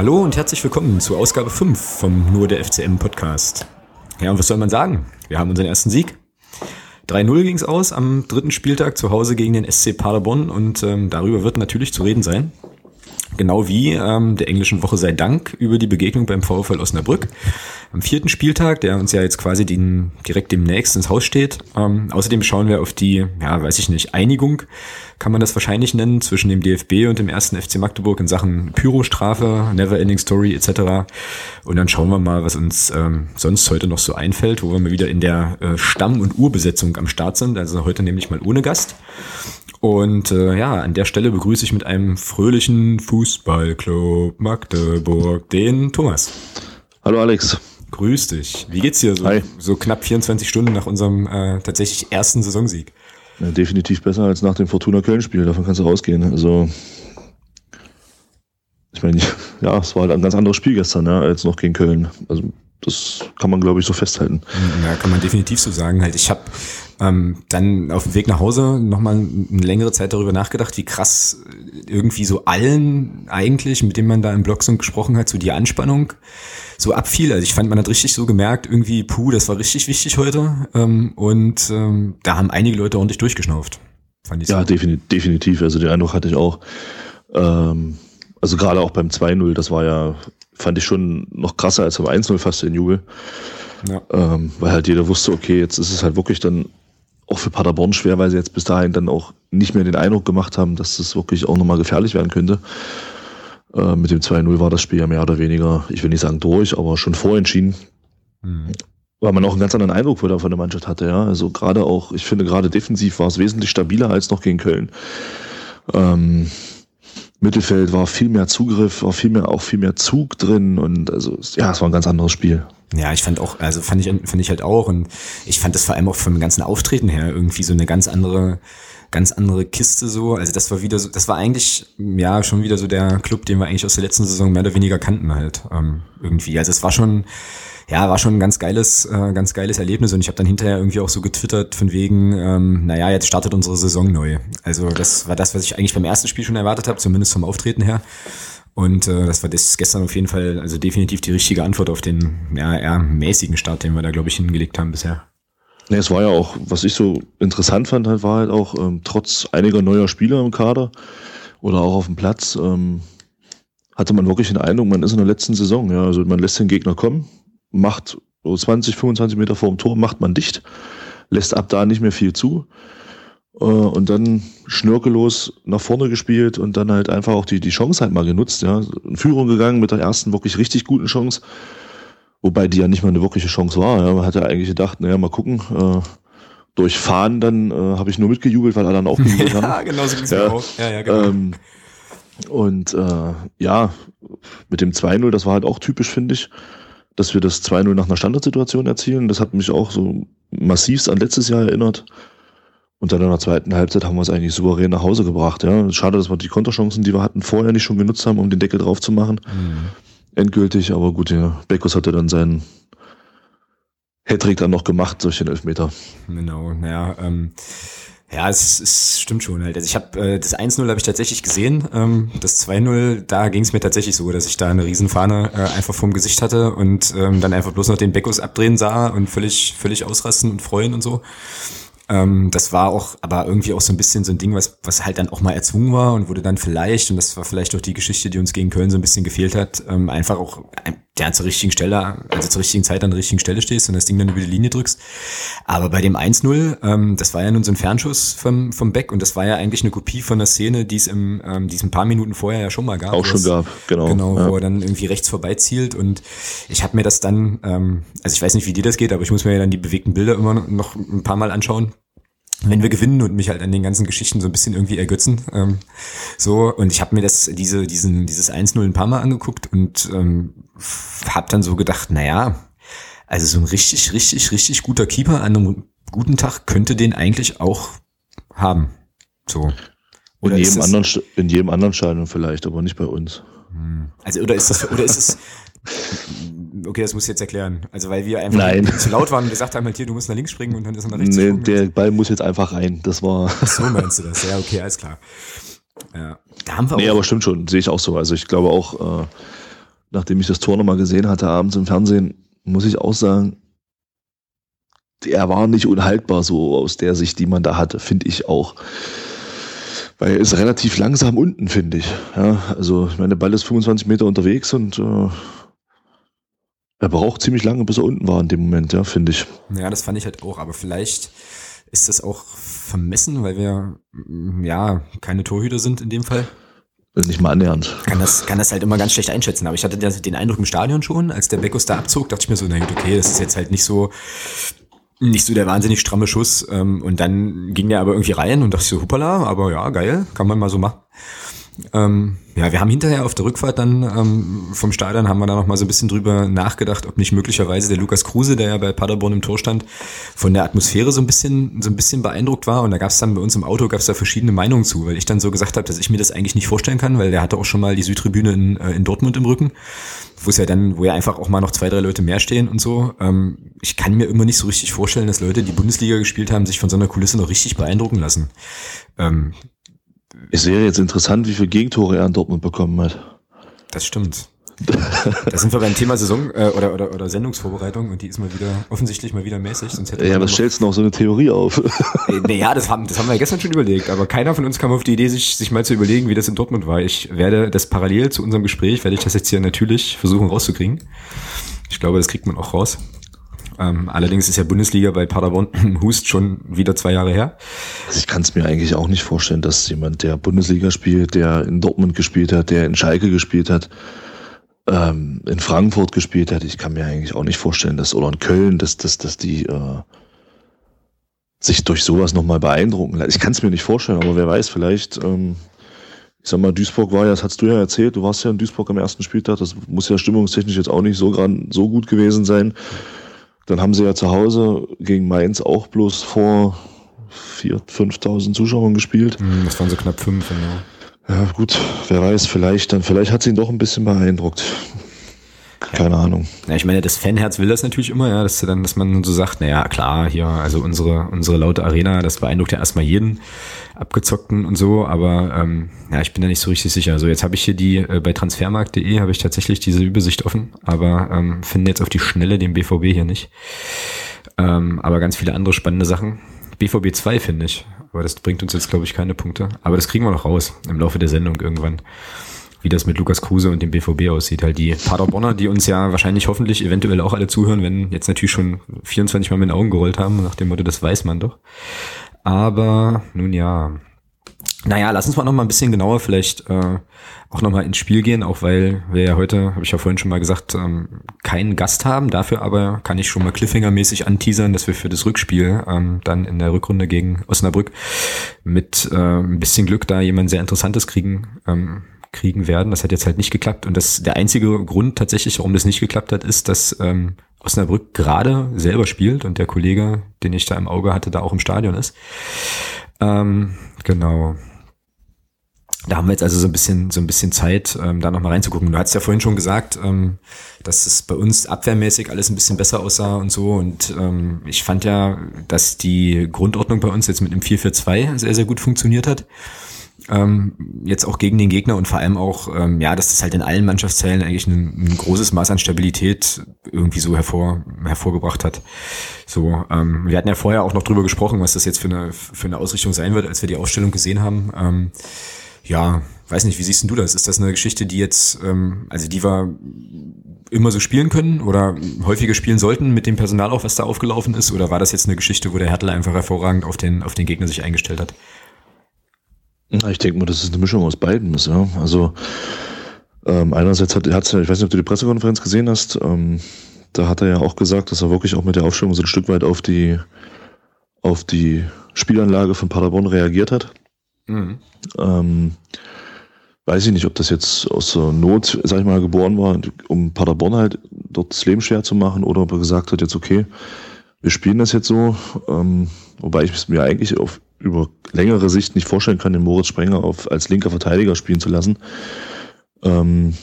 Hallo und herzlich willkommen zu Ausgabe 5 vom Nur der FCM Podcast. Ja, und was soll man sagen? Wir haben unseren ersten Sieg. 3-0 ging es aus am dritten Spieltag zu Hause gegen den SC Paderborn und ähm, darüber wird natürlich zu reden sein. Genau wie ähm, der englischen Woche sei Dank über die Begegnung beim VfL Osnabrück am vierten Spieltag, der uns ja jetzt quasi den, direkt demnächst ins Haus steht. Ähm, außerdem schauen wir auf die, ja, weiß ich nicht, Einigung, kann man das wahrscheinlich nennen, zwischen dem DFB und dem ersten FC Magdeburg in Sachen Pyrostrafe, Neverending Story etc. Und dann schauen wir mal, was uns ähm, sonst heute noch so einfällt, wo wir mal wieder in der äh, Stamm- und Urbesetzung am Start sind. Also heute nämlich mal ohne Gast. Und äh, ja, an der Stelle begrüße ich mit einem fröhlichen Fußballclub Magdeburg den Thomas. Hallo Alex. Grüß dich. Wie geht's dir so, Hi. so knapp 24 Stunden nach unserem äh, tatsächlich ersten Saisonsieg? Ja, definitiv besser als nach dem Fortuna Köln-Spiel, davon kannst du rausgehen. Also, ich meine, ja, es war halt ein ganz anderes Spiel gestern, ja, als noch gegen Köln. Also, das kann man, glaube ich, so festhalten. Ja, kann man definitiv so sagen. Halt, ich habe ähm, dann auf dem Weg nach Hause nochmal eine längere Zeit darüber nachgedacht, wie krass irgendwie so allen eigentlich, mit denen man da im Blog so gesprochen hat, so die Anspannung so abfiel. Also ich fand, man hat richtig so gemerkt, irgendwie, puh, das war richtig wichtig heute. Ähm, und ähm, da haben einige Leute ordentlich durchgeschnauft. Fand ich Ja, so. defini- definitiv. Also, den Eindruck hatte ich auch. Ähm, also, gerade auch beim 2-0, das war ja, fand ich schon noch krasser als beim 1-0 fast den Jubel. Ja. Ähm, weil halt jeder wusste, okay, jetzt ist es halt wirklich dann auch für Paderborn schwer, weil sie jetzt bis dahin dann auch nicht mehr den Eindruck gemacht haben, dass das wirklich auch nochmal gefährlich werden könnte. Äh, mit dem 2-0 war das Spiel ja mehr oder weniger, ich will nicht sagen durch, aber schon vorentschieden, Hm. weil man auch einen ganz anderen Eindruck wieder von der Mannschaft hatte. Ja, also gerade auch, ich finde gerade defensiv war es wesentlich stabiler als noch gegen Köln. Ähm, Mittelfeld war viel mehr Zugriff, war viel mehr auch viel mehr Zug drin und also ja, es war ein ganz anderes Spiel. Ja, ich fand auch, also fand ich, fand ich halt auch und ich fand das vor allem auch vom ganzen Auftreten her irgendwie so eine ganz andere, ganz andere Kiste so. Also das war wieder so, das war eigentlich, ja, schon wieder so der Club, den wir eigentlich aus der letzten Saison mehr oder weniger kannten halt, ähm, irgendwie. Also es war schon, ja, war schon ein ganz geiles, äh, ganz geiles Erlebnis und ich habe dann hinterher irgendwie auch so getwittert von wegen, ähm, naja, jetzt startet unsere Saison neu. Also das war das, was ich eigentlich beim ersten Spiel schon erwartet habe, zumindest vom Auftreten her. Und äh, das war das gestern auf jeden Fall, also definitiv die richtige Antwort auf den ja, eher mäßigen Start, den wir da, glaube ich, hingelegt haben bisher. Nee, es war ja auch, was ich so interessant fand, halt, war halt auch, ähm, trotz einiger neuer Spieler im Kader oder auch auf dem Platz, ähm, hatte man wirklich den Eindruck, man ist in der letzten Saison. Ja, also man lässt den Gegner kommen, macht so 20, 25 Meter vor dem Tor, macht man dicht, lässt ab da nicht mehr viel zu. Äh, und dann schnörkellos nach vorne gespielt und dann halt einfach auch die, die Chance halt mal genutzt. Ja. In Führung gegangen mit der ersten wirklich richtig guten Chance. Wobei die ja nicht mal eine wirkliche Chance war. Ja. Man hatte eigentlich gedacht, naja, mal gucken. Äh, durch Fahren dann äh, habe ich nur mitgejubelt, weil alle dann auch gejubelt haben. genau so ging's Ja. mir auch. Ja, ja, genau. Ähm, und äh, ja, mit dem 2-0, das war halt auch typisch, finde ich, dass wir das 2-0 nach einer Standardsituation erzielen. Das hat mich auch so massivst an letztes Jahr erinnert. Und dann in der zweiten Halbzeit haben wir es eigentlich souverän nach Hause gebracht. Ja. Schade, dass wir die Konterchancen, die wir hatten, vorher nicht schon genutzt haben, um den Deckel drauf zu machen. Mhm. Endgültig, aber gut, ja. Beckus hatte dann seinen Hattrick dann noch gemacht durch den Elfmeter. Genau, naja, ähm, ja, es, es stimmt schon halt. Also ich habe äh, das 1-0 habe ich tatsächlich gesehen. Ähm, das 2-0, da ging es mir tatsächlich so, dass ich da eine Riesenfahne äh, einfach vorm Gesicht hatte und ähm, dann einfach bloß noch den Beckus abdrehen sah und völlig, völlig ausrasten und freuen und so. Ähm, das war auch, aber irgendwie auch so ein bisschen so ein Ding, was, was halt dann auch mal erzwungen war und wurde dann vielleicht, und das war vielleicht auch die Geschichte, die uns gegen Köln so ein bisschen gefehlt hat, ähm, einfach auch ein- ja, zur richtigen Stelle, also zur richtigen Zeit an der richtigen Stelle stehst und das Ding dann über die Linie drückst. Aber bei dem 1-0, ähm, das war ja nun so ein Fernschuss vom, vom Beck und das war ja eigentlich eine Kopie von der Szene, die es im, ähm, die es ein paar Minuten vorher ja schon mal gab. Auch schon gab, genau. Genau, ja. wo er dann irgendwie rechts vorbeizielt und ich habe mir das dann, ähm, also ich weiß nicht, wie dir das geht, aber ich muss mir ja dann die bewegten Bilder immer noch ein paar Mal anschauen wenn wir gewinnen und mich halt an den ganzen Geschichten so ein bisschen irgendwie ergötzen. Ähm, so, und ich habe mir das, diese, diesen, dieses 1-0 ein paar Mal angeguckt und ähm, habe dann so gedacht, naja, also so ein richtig, richtig, richtig guter Keeper an einem guten Tag könnte den eigentlich auch haben. So. In ist jedem, das- anderen, in jedem anderen Stadion vielleicht, aber nicht bei uns. Also oder ist das oder ist es Okay, das muss ich jetzt erklären. Also weil wir einfach Nein. zu laut waren und gesagt haben, halt hier, du musst nach links springen und dann ist er nach rechts Nee, der Ball muss jetzt einfach rein. Das war. Ach so meinst du das? Ja, okay, alles klar. Ja. Da haben wir Nee, aber stimmt schon, sehe ich auch so. Also ich glaube auch, äh, nachdem ich das Tor nochmal gesehen hatte abends im Fernsehen, muss ich auch sagen, er war nicht unhaltbar so aus der Sicht, die man da hatte, finde ich auch. Weil er ist relativ langsam unten, finde ich. Ja, also, ich meine, der Ball ist 25 Meter unterwegs und äh, er braucht ziemlich lange, bis er unten war in dem Moment, ja, finde ich. Ja, das fand ich halt auch, aber vielleicht ist das auch vermessen, weil wir ja keine Torhüter sind in dem Fall. Nicht mal annähernd. Kann das, kann das halt immer ganz schlecht einschätzen. Aber ich hatte den Eindruck im Stadion schon, als der Beckus da abzog, dachte ich mir so, na gut, okay, das ist jetzt halt nicht so, nicht so der wahnsinnig stramme Schuss. Ähm, und dann ging der aber irgendwie rein und dachte so, hoppala, aber ja, geil, kann man mal so machen. Ähm, ja, wir haben hinterher auf der Rückfahrt dann ähm, vom Stadion haben wir da noch mal so ein bisschen drüber nachgedacht, ob nicht möglicherweise der Lukas Kruse, der ja bei Paderborn im Tor stand, von der Atmosphäre so ein bisschen so ein bisschen beeindruckt war. Und da gab es dann bei uns im Auto gab es da verschiedene Meinungen zu, weil ich dann so gesagt habe, dass ich mir das eigentlich nicht vorstellen kann, weil der hatte auch schon mal die Südtribüne in, äh, in Dortmund im Rücken, wo es ja dann, wo ja einfach auch mal noch zwei drei Leute mehr stehen und so. Ähm, ich kann mir immer nicht so richtig vorstellen, dass Leute, die Bundesliga gespielt haben, sich von so einer Kulisse noch richtig beeindrucken lassen. Ähm, es wäre jetzt interessant, wie viele Gegentore er in Dortmund bekommen hat. Das stimmt. da sind wir beim Thema Saison äh, oder, oder, oder Sendungsvorbereitung und die ist mal wieder offensichtlich mal wieder mäßig. Sonst hätte ja, was stellst du noch so eine Theorie auf? Äh, naja, das haben, das haben wir gestern schon überlegt, aber keiner von uns kam auf die Idee, sich, sich mal zu überlegen, wie das in Dortmund war. Ich werde das parallel zu unserem Gespräch, werde ich das jetzt hier natürlich versuchen rauszukriegen. Ich glaube, das kriegt man auch raus. Ähm, allerdings ist ja Bundesliga bei Paderborn Hust schon wieder zwei Jahre her. Also ich kann es mir eigentlich auch nicht vorstellen, dass jemand, der Bundesliga spielt, der in Dortmund gespielt hat, der in Schalke gespielt hat, ähm, in Frankfurt gespielt hat, ich kann mir eigentlich auch nicht vorstellen, dass, oder in Köln, dass, dass, dass die äh, sich durch sowas nochmal beeindrucken lassen. Ich kann es mir nicht vorstellen, aber wer weiß, vielleicht, ähm, ich sag mal, Duisburg war ja, das hast du ja erzählt, du warst ja in Duisburg am ersten Spieltag, das muss ja stimmungstechnisch jetzt auch nicht so, grad, so gut gewesen sein. Dann haben sie ja zu Hause gegen Mainz auch bloß vor 4.000, 5.000 Zuschauern gespielt. Hm, das waren so knapp fünf, genau. Ja, gut, wer weiß, vielleicht dann, vielleicht hat sie ihn doch ein bisschen beeindruckt. Keine ja. Ahnung. Ja, ich meine, das Fanherz will das natürlich immer, ja, dass dann, dass man so sagt, naja, klar, hier, also unsere, unsere laute Arena, das beeindruckt ja erstmal jeden abgezockten und so, aber ähm, ja, ich bin da nicht so richtig sicher. Also jetzt habe ich hier die, äh, bei transfermarkt.de habe ich tatsächlich diese Übersicht offen, aber ähm, finde jetzt auf die Schnelle den BVB hier nicht. Ähm, aber ganz viele andere spannende Sachen. BVB 2 finde ich, aber das bringt uns jetzt, glaube ich, keine Punkte. Aber das kriegen wir noch raus im Laufe der Sendung irgendwann wie das mit Lukas Kruse und dem BVB aussieht. Halt die Paderbonner, die uns ja wahrscheinlich hoffentlich eventuell auch alle zuhören, wenn jetzt natürlich schon 24 Mal mit den Augen gerollt haben, nach dem Motto, das weiß man doch. Aber nun ja. Naja, lass uns mal noch mal ein bisschen genauer vielleicht äh, auch noch mal ins Spiel gehen, auch weil wir ja heute, habe ich ja vorhin schon mal gesagt, ähm, keinen Gast haben. Dafür aber kann ich schon mal Cliffhanger-mäßig anteasern, dass wir für das Rückspiel ähm, dann in der Rückrunde gegen Osnabrück mit äh, ein bisschen Glück da jemand sehr Interessantes kriegen. Ähm, kriegen werden. Das hat jetzt halt nicht geklappt. Und das der einzige Grund tatsächlich, warum das nicht geklappt hat, ist, dass ähm, Osnabrück gerade selber spielt und der Kollege, den ich da im Auge hatte, da auch im Stadion ist. Ähm, genau. Da haben wir jetzt also so ein bisschen, so ein bisschen Zeit, ähm, da nochmal reinzugucken. Du hast ja vorhin schon gesagt, ähm, dass es bei uns abwehrmäßig alles ein bisschen besser aussah und so. Und ähm, ich fand ja, dass die Grundordnung bei uns jetzt mit dem 4-4-2 sehr, sehr gut funktioniert hat ähm, jetzt auch gegen den Gegner und vor allem auch, ähm, ja, dass das halt in allen Mannschaftsteilen eigentlich ein, ein großes Maß an Stabilität irgendwie so hervor, hervorgebracht hat. So, ähm, wir hatten ja vorher auch noch drüber gesprochen, was das jetzt für eine, für eine Ausrichtung sein wird, als wir die Ausstellung gesehen haben. Ähm, ja, weiß nicht, wie siehst du das? Ist das eine Geschichte, die jetzt, ähm, also die wir immer so spielen können oder häufiger spielen sollten mit dem Personal auch, was da aufgelaufen ist? Oder war das jetzt eine Geschichte, wo der Hertel einfach hervorragend auf den, auf den Gegner sich eingestellt hat? Ich denke mal, das ist eine Mischung aus beiden. Ja. Also ähm, einerseits hat, hat ich weiß nicht, ob du die Pressekonferenz gesehen hast, ähm, da hat er ja auch gesagt, dass er wirklich auch mit der Aufstellung so ein Stück weit auf die auf die Spielanlage von Paderborn reagiert hat. Mhm. Ähm, weiß ich nicht, ob das jetzt aus der Not, sag ich mal, geboren war, um Paderborn halt dort das Leben schwer zu machen, oder ob er gesagt hat, jetzt okay, wir spielen das jetzt so, ähm, wobei ich mir eigentlich auf über längere Sicht nicht vorstellen kann, den Moritz Sprenger auf, als linker Verteidiger spielen zu lassen. Ähm,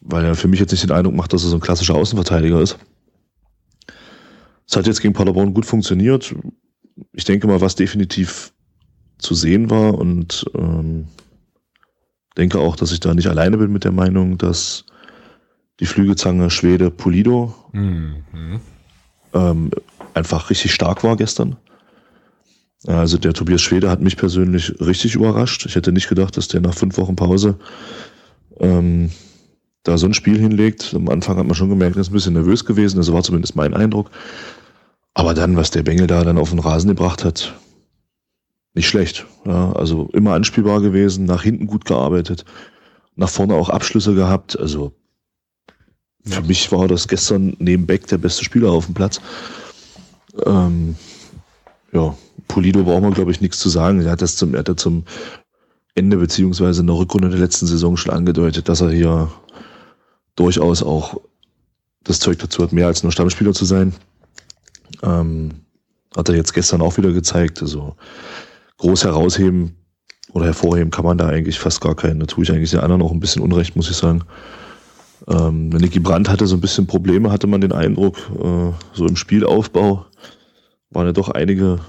weil er für mich jetzt nicht den Eindruck macht, dass er so ein klassischer Außenverteidiger ist. Es hat jetzt gegen Paderborn gut funktioniert. Ich denke mal, was definitiv zu sehen war und ähm, denke auch, dass ich da nicht alleine bin mit der Meinung, dass die Flügelzange Schwede Pulido mhm. ähm, einfach richtig stark war gestern. Also der Tobias Schwede hat mich persönlich richtig überrascht. Ich hätte nicht gedacht, dass der nach fünf Wochen Pause ähm, da so ein Spiel hinlegt. Am Anfang hat man schon gemerkt, er ist ein bisschen nervös gewesen. Das war zumindest mein Eindruck. Aber dann, was der Bengel da dann auf den Rasen gebracht hat, nicht schlecht. Ja, also immer anspielbar gewesen, nach hinten gut gearbeitet, nach vorne auch Abschlüsse gehabt. Also für ja. mich war das gestern neben Beck der beste Spieler auf dem Platz. Ähm, ja, Polido braucht man, glaube ich, nichts zu sagen. Er hat das zum, er hat das zum Ende beziehungsweise in der Rückrunde der letzten Saison schon angedeutet, dass er hier durchaus auch das Zeug dazu hat, mehr als nur Stammspieler zu sein. Ähm, hat er jetzt gestern auch wieder gezeigt. Also groß herausheben oder hervorheben kann man da eigentlich fast gar keinen. Da tue ich eigentlich den anderen auch ein bisschen Unrecht, muss ich sagen. Ähm, Nicky Brandt hatte so ein bisschen Probleme, hatte man den Eindruck, äh, so im Spielaufbau waren ja doch einige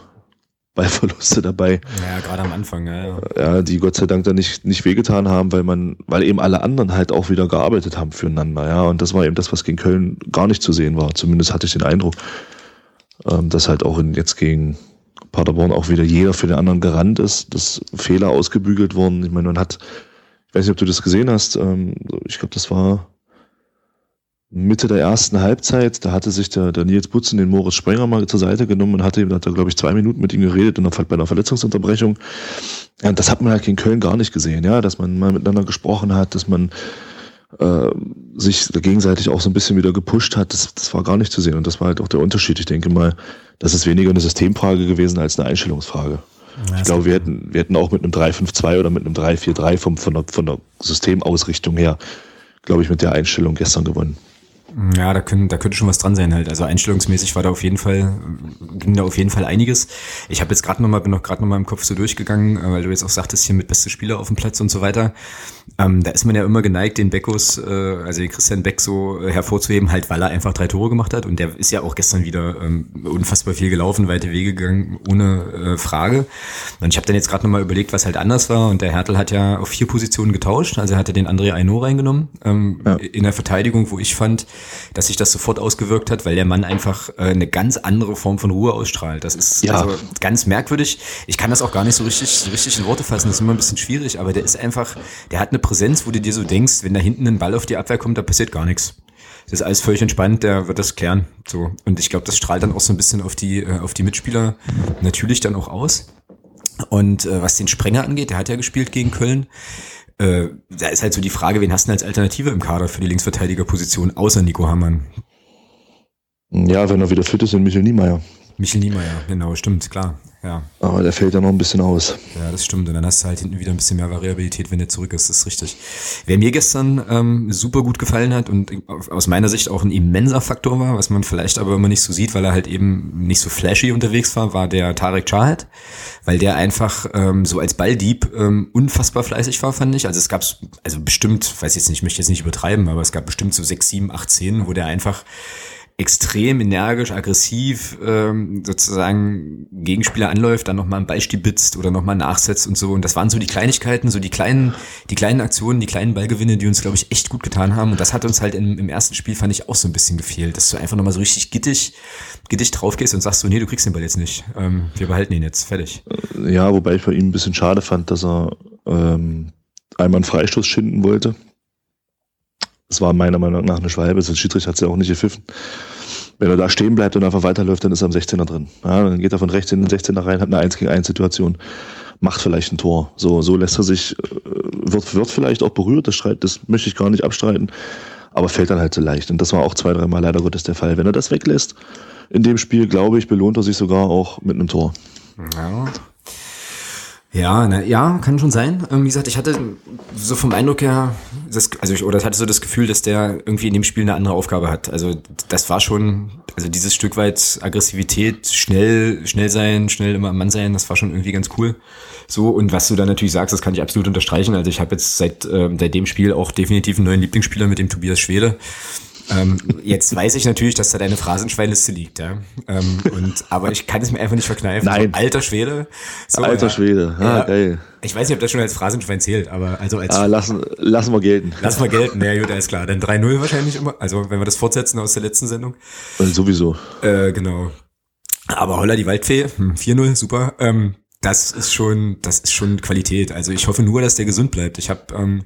Ballverluste dabei. Ja, gerade am Anfang, ja, ja. Ja, die Gott sei Dank da nicht, nicht wehgetan haben, weil man, weil eben alle anderen halt auch wieder gearbeitet haben füreinander, ja. Und das war eben das, was gegen Köln gar nicht zu sehen war. Zumindest hatte ich den Eindruck, ähm, dass halt auch in, jetzt gegen Paderborn auch wieder jeder für den anderen gerannt ist, dass Fehler ausgebügelt wurden. Ich meine, man hat, ich weiß nicht, ob du das gesehen hast, ähm, ich glaube, das war Mitte der ersten Halbzeit, da hatte sich der, der Nils Butzen den Moritz Sprenger mal zur Seite genommen und hatte, hat er, glaube ich, zwei Minuten mit ihm geredet und dann bei einer Verletzungsunterbrechung. Ja, das hat man halt in Köln gar nicht gesehen, ja, dass man mal miteinander gesprochen hat, dass man äh, sich gegenseitig auch so ein bisschen wieder gepusht hat, das, das war gar nicht zu sehen. Und das war halt auch der Unterschied. Ich denke mal, das ist weniger eine Systemfrage gewesen als eine Einstellungsfrage. Ja, ich glaube, wir hätten, wir hätten auch mit einem 3-5-2 oder mit einem 3-4-3 vom, von, der, von der Systemausrichtung her, glaube ich, mit der Einstellung gestern gewonnen. Ja, da, können, da könnte schon was dran sein halt. Also einstellungsmäßig war da auf jeden Fall, ging da auf jeden Fall einiges. Ich habe jetzt gerade nochmal, bin noch gerade nochmal im Kopf so durchgegangen, äh, weil du jetzt auch sagtest, hier mit beste Spieler auf dem Platz und so weiter. Ähm, da ist man ja immer geneigt, den Beckos, äh, also den Christian Beck so äh, hervorzuheben, halt weil er einfach drei Tore gemacht hat. Und der ist ja auch gestern wieder ähm, unfassbar viel gelaufen, weite Wege gegangen, ohne äh, Frage. Und ich habe dann jetzt gerade nochmal überlegt, was halt anders war. Und der Hertel hat ja auf vier Positionen getauscht. Also er hatte den André Aino reingenommen ähm, ja. in der Verteidigung, wo ich fand, dass sich das sofort ausgewirkt hat, weil der Mann einfach äh, eine ganz andere Form von Ruhe ausstrahlt. Das ist ja. also ganz merkwürdig. Ich kann das auch gar nicht so richtig, so richtig in Worte fassen. Das ist immer ein bisschen schwierig, aber der ist einfach, der hat eine Präsenz, wo du dir so denkst, wenn da hinten ein Ball auf die Abwehr kommt, da passiert gar nichts. Das ist alles völlig entspannt, der wird das klären. So. Und ich glaube, das strahlt dann auch so ein bisschen auf die, äh, auf die Mitspieler natürlich dann auch aus. Und äh, was den Sprenger angeht, der hat ja gespielt gegen Köln äh, da ist halt so die Frage, wen hast du denn als Alternative im Kader für die Linksverteidigerposition außer Nico Hammann? Ja, wenn er wieder fit ist, in Michel Niemeyer. Michel Niemeyer, genau, stimmt, klar. Ja. Aber der fällt ja noch ein bisschen aus. Ja, das stimmt. Und dann hast du halt hinten wieder ein bisschen mehr Variabilität, wenn der zurück ist. Das ist richtig. Wer mir gestern ähm, super gut gefallen hat und aus meiner Sicht auch ein immenser Faktor war, was man vielleicht aber immer nicht so sieht, weil er halt eben nicht so flashy unterwegs war, war der Tarek Chahed, weil der einfach ähm, so als Balldieb ähm, unfassbar fleißig war, fand ich. Also es gab also bestimmt, weiß jetzt nicht, ich möchte jetzt nicht übertreiben, aber es gab bestimmt so sechs, sieben, acht Szenen, wo der einfach extrem energisch, aggressiv ähm, sozusagen Gegenspieler anläuft, dann nochmal einen Ball stibitzt oder nochmal nachsetzt und so. Und das waren so die Kleinigkeiten, so die kleinen, die kleinen Aktionen, die kleinen Ballgewinne, die uns, glaube ich, echt gut getan haben. Und das hat uns halt im, im ersten Spiel, fand ich, auch so ein bisschen gefehlt, dass du einfach nochmal so richtig gittig, gittig draufgehst und sagst so, nee, du kriegst den Ball jetzt nicht. Ähm, wir behalten ihn jetzt, fertig. Ja, wobei ich bei ihm ein bisschen schade fand, dass er ähm, einmal einen Freistoß schinden wollte das war meiner Meinung nach eine Schwalbe. Der Schiedsrichter hat es ja auch nicht gepfiffen. Wenn er da stehen bleibt und einfach weiterläuft, dann ist er am 16er drin. Ja, dann geht er von rechts in den 16er rein, hat eine 1 gegen 1 Situation, macht vielleicht ein Tor. So, so lässt er sich, äh, wird, wird vielleicht auch berührt, das, streit, das möchte ich gar nicht abstreiten, aber fällt dann halt so leicht. Und das war auch zwei, dreimal leider Gottes der Fall. Wenn er das weglässt in dem Spiel, glaube ich, belohnt er sich sogar auch mit einem Tor. Ja, ja, na, ja, kann schon sein. Ähm, wie gesagt, ich hatte so vom Eindruck her, das, also ich, oder ich hatte so das Gefühl, dass der irgendwie in dem Spiel eine andere Aufgabe hat. Also das war schon, also dieses Stück weit Aggressivität, schnell, schnell sein, schnell immer Mann sein, das war schon irgendwie ganz cool. So, und was du da natürlich sagst, das kann ich absolut unterstreichen. Also ich habe jetzt seit, äh, seit dem Spiel auch definitiv einen neuen Lieblingsspieler mit dem Tobias Schwede. Ähm, jetzt weiß ich natürlich, dass da deine Phrasenschweinliste liegt, ja. Ähm, und, aber ich kann es mir einfach nicht verkneifen. Nein. So, alter Schwede. So, Alter ja. Schwede, ah, Ja. geil. Ich weiß nicht, ob das schon als Phrasenschwein zählt, aber also als Ah, lassen, lassen wir gelten. Lass mal gelten, ja gut, alles klar. Dann 3-0 wahrscheinlich immer. Also wenn wir das fortsetzen aus der letzten Sendung. Und sowieso. Äh, genau. Aber Holla die Waldfee, hm, 4-0, super. Ähm, das ist schon, das ist schon Qualität. Also ich hoffe nur, dass der gesund bleibt. Ich habe ähm,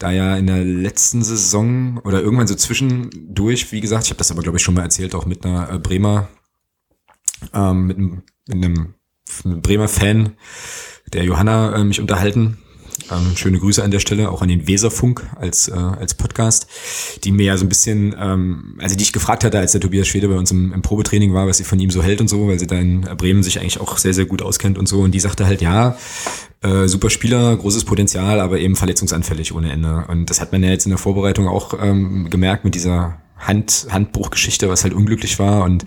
da ja in der letzten Saison oder irgendwann so zwischendurch, wie gesagt, ich habe das aber glaube ich schon mal erzählt, auch mit einer äh, Bremer, ähm, mit einem, mit einem, Bremer Fan, der Johanna äh, mich unterhalten. Ähm, schöne Grüße an der Stelle, auch an den Weserfunk als, äh, als Podcast, die mir ja so ein bisschen, ähm, also die ich gefragt hatte, als der Tobias Schwede bei uns im, im Probetraining war, was sie von ihm so hält und so, weil sie da in Bremen sich eigentlich auch sehr, sehr gut auskennt und so. Und die sagte halt, ja, äh, super Spieler, großes Potenzial, aber eben verletzungsanfällig ohne Ende. Und das hat man ja jetzt in der Vorbereitung auch ähm, gemerkt mit dieser Hand, Handbruchgeschichte, was halt unglücklich war. Und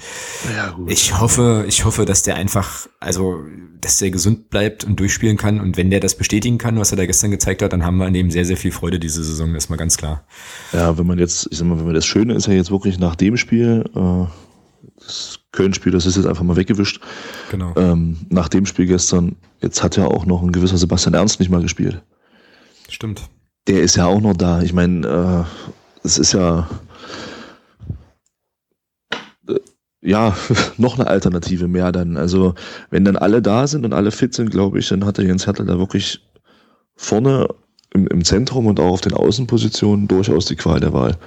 Ja, ich hoffe, ich hoffe, dass der einfach, also, dass der gesund bleibt und durchspielen kann. Und wenn der das bestätigen kann, was er da gestern gezeigt hat, dann haben wir an dem sehr, sehr viel Freude diese Saison. Das ist mal ganz klar. Ja, wenn man jetzt, ich sag mal, wenn man das Schöne ist ja jetzt wirklich nach dem Spiel, äh, das Köln-Spiel, das ist jetzt einfach mal weggewischt. Genau. Ähm, nach dem Spiel gestern, jetzt hat ja auch noch ein gewisser Sebastian Ernst nicht mal gespielt. Stimmt. Der ist ja auch noch da. Ich meine, äh, es ist ja äh, ja noch eine Alternative mehr dann. Also wenn dann alle da sind und alle fit sind, glaube ich, dann hat der Jens Hertel da wirklich vorne im, im Zentrum und auch auf den Außenpositionen durchaus die Qual der Wahl.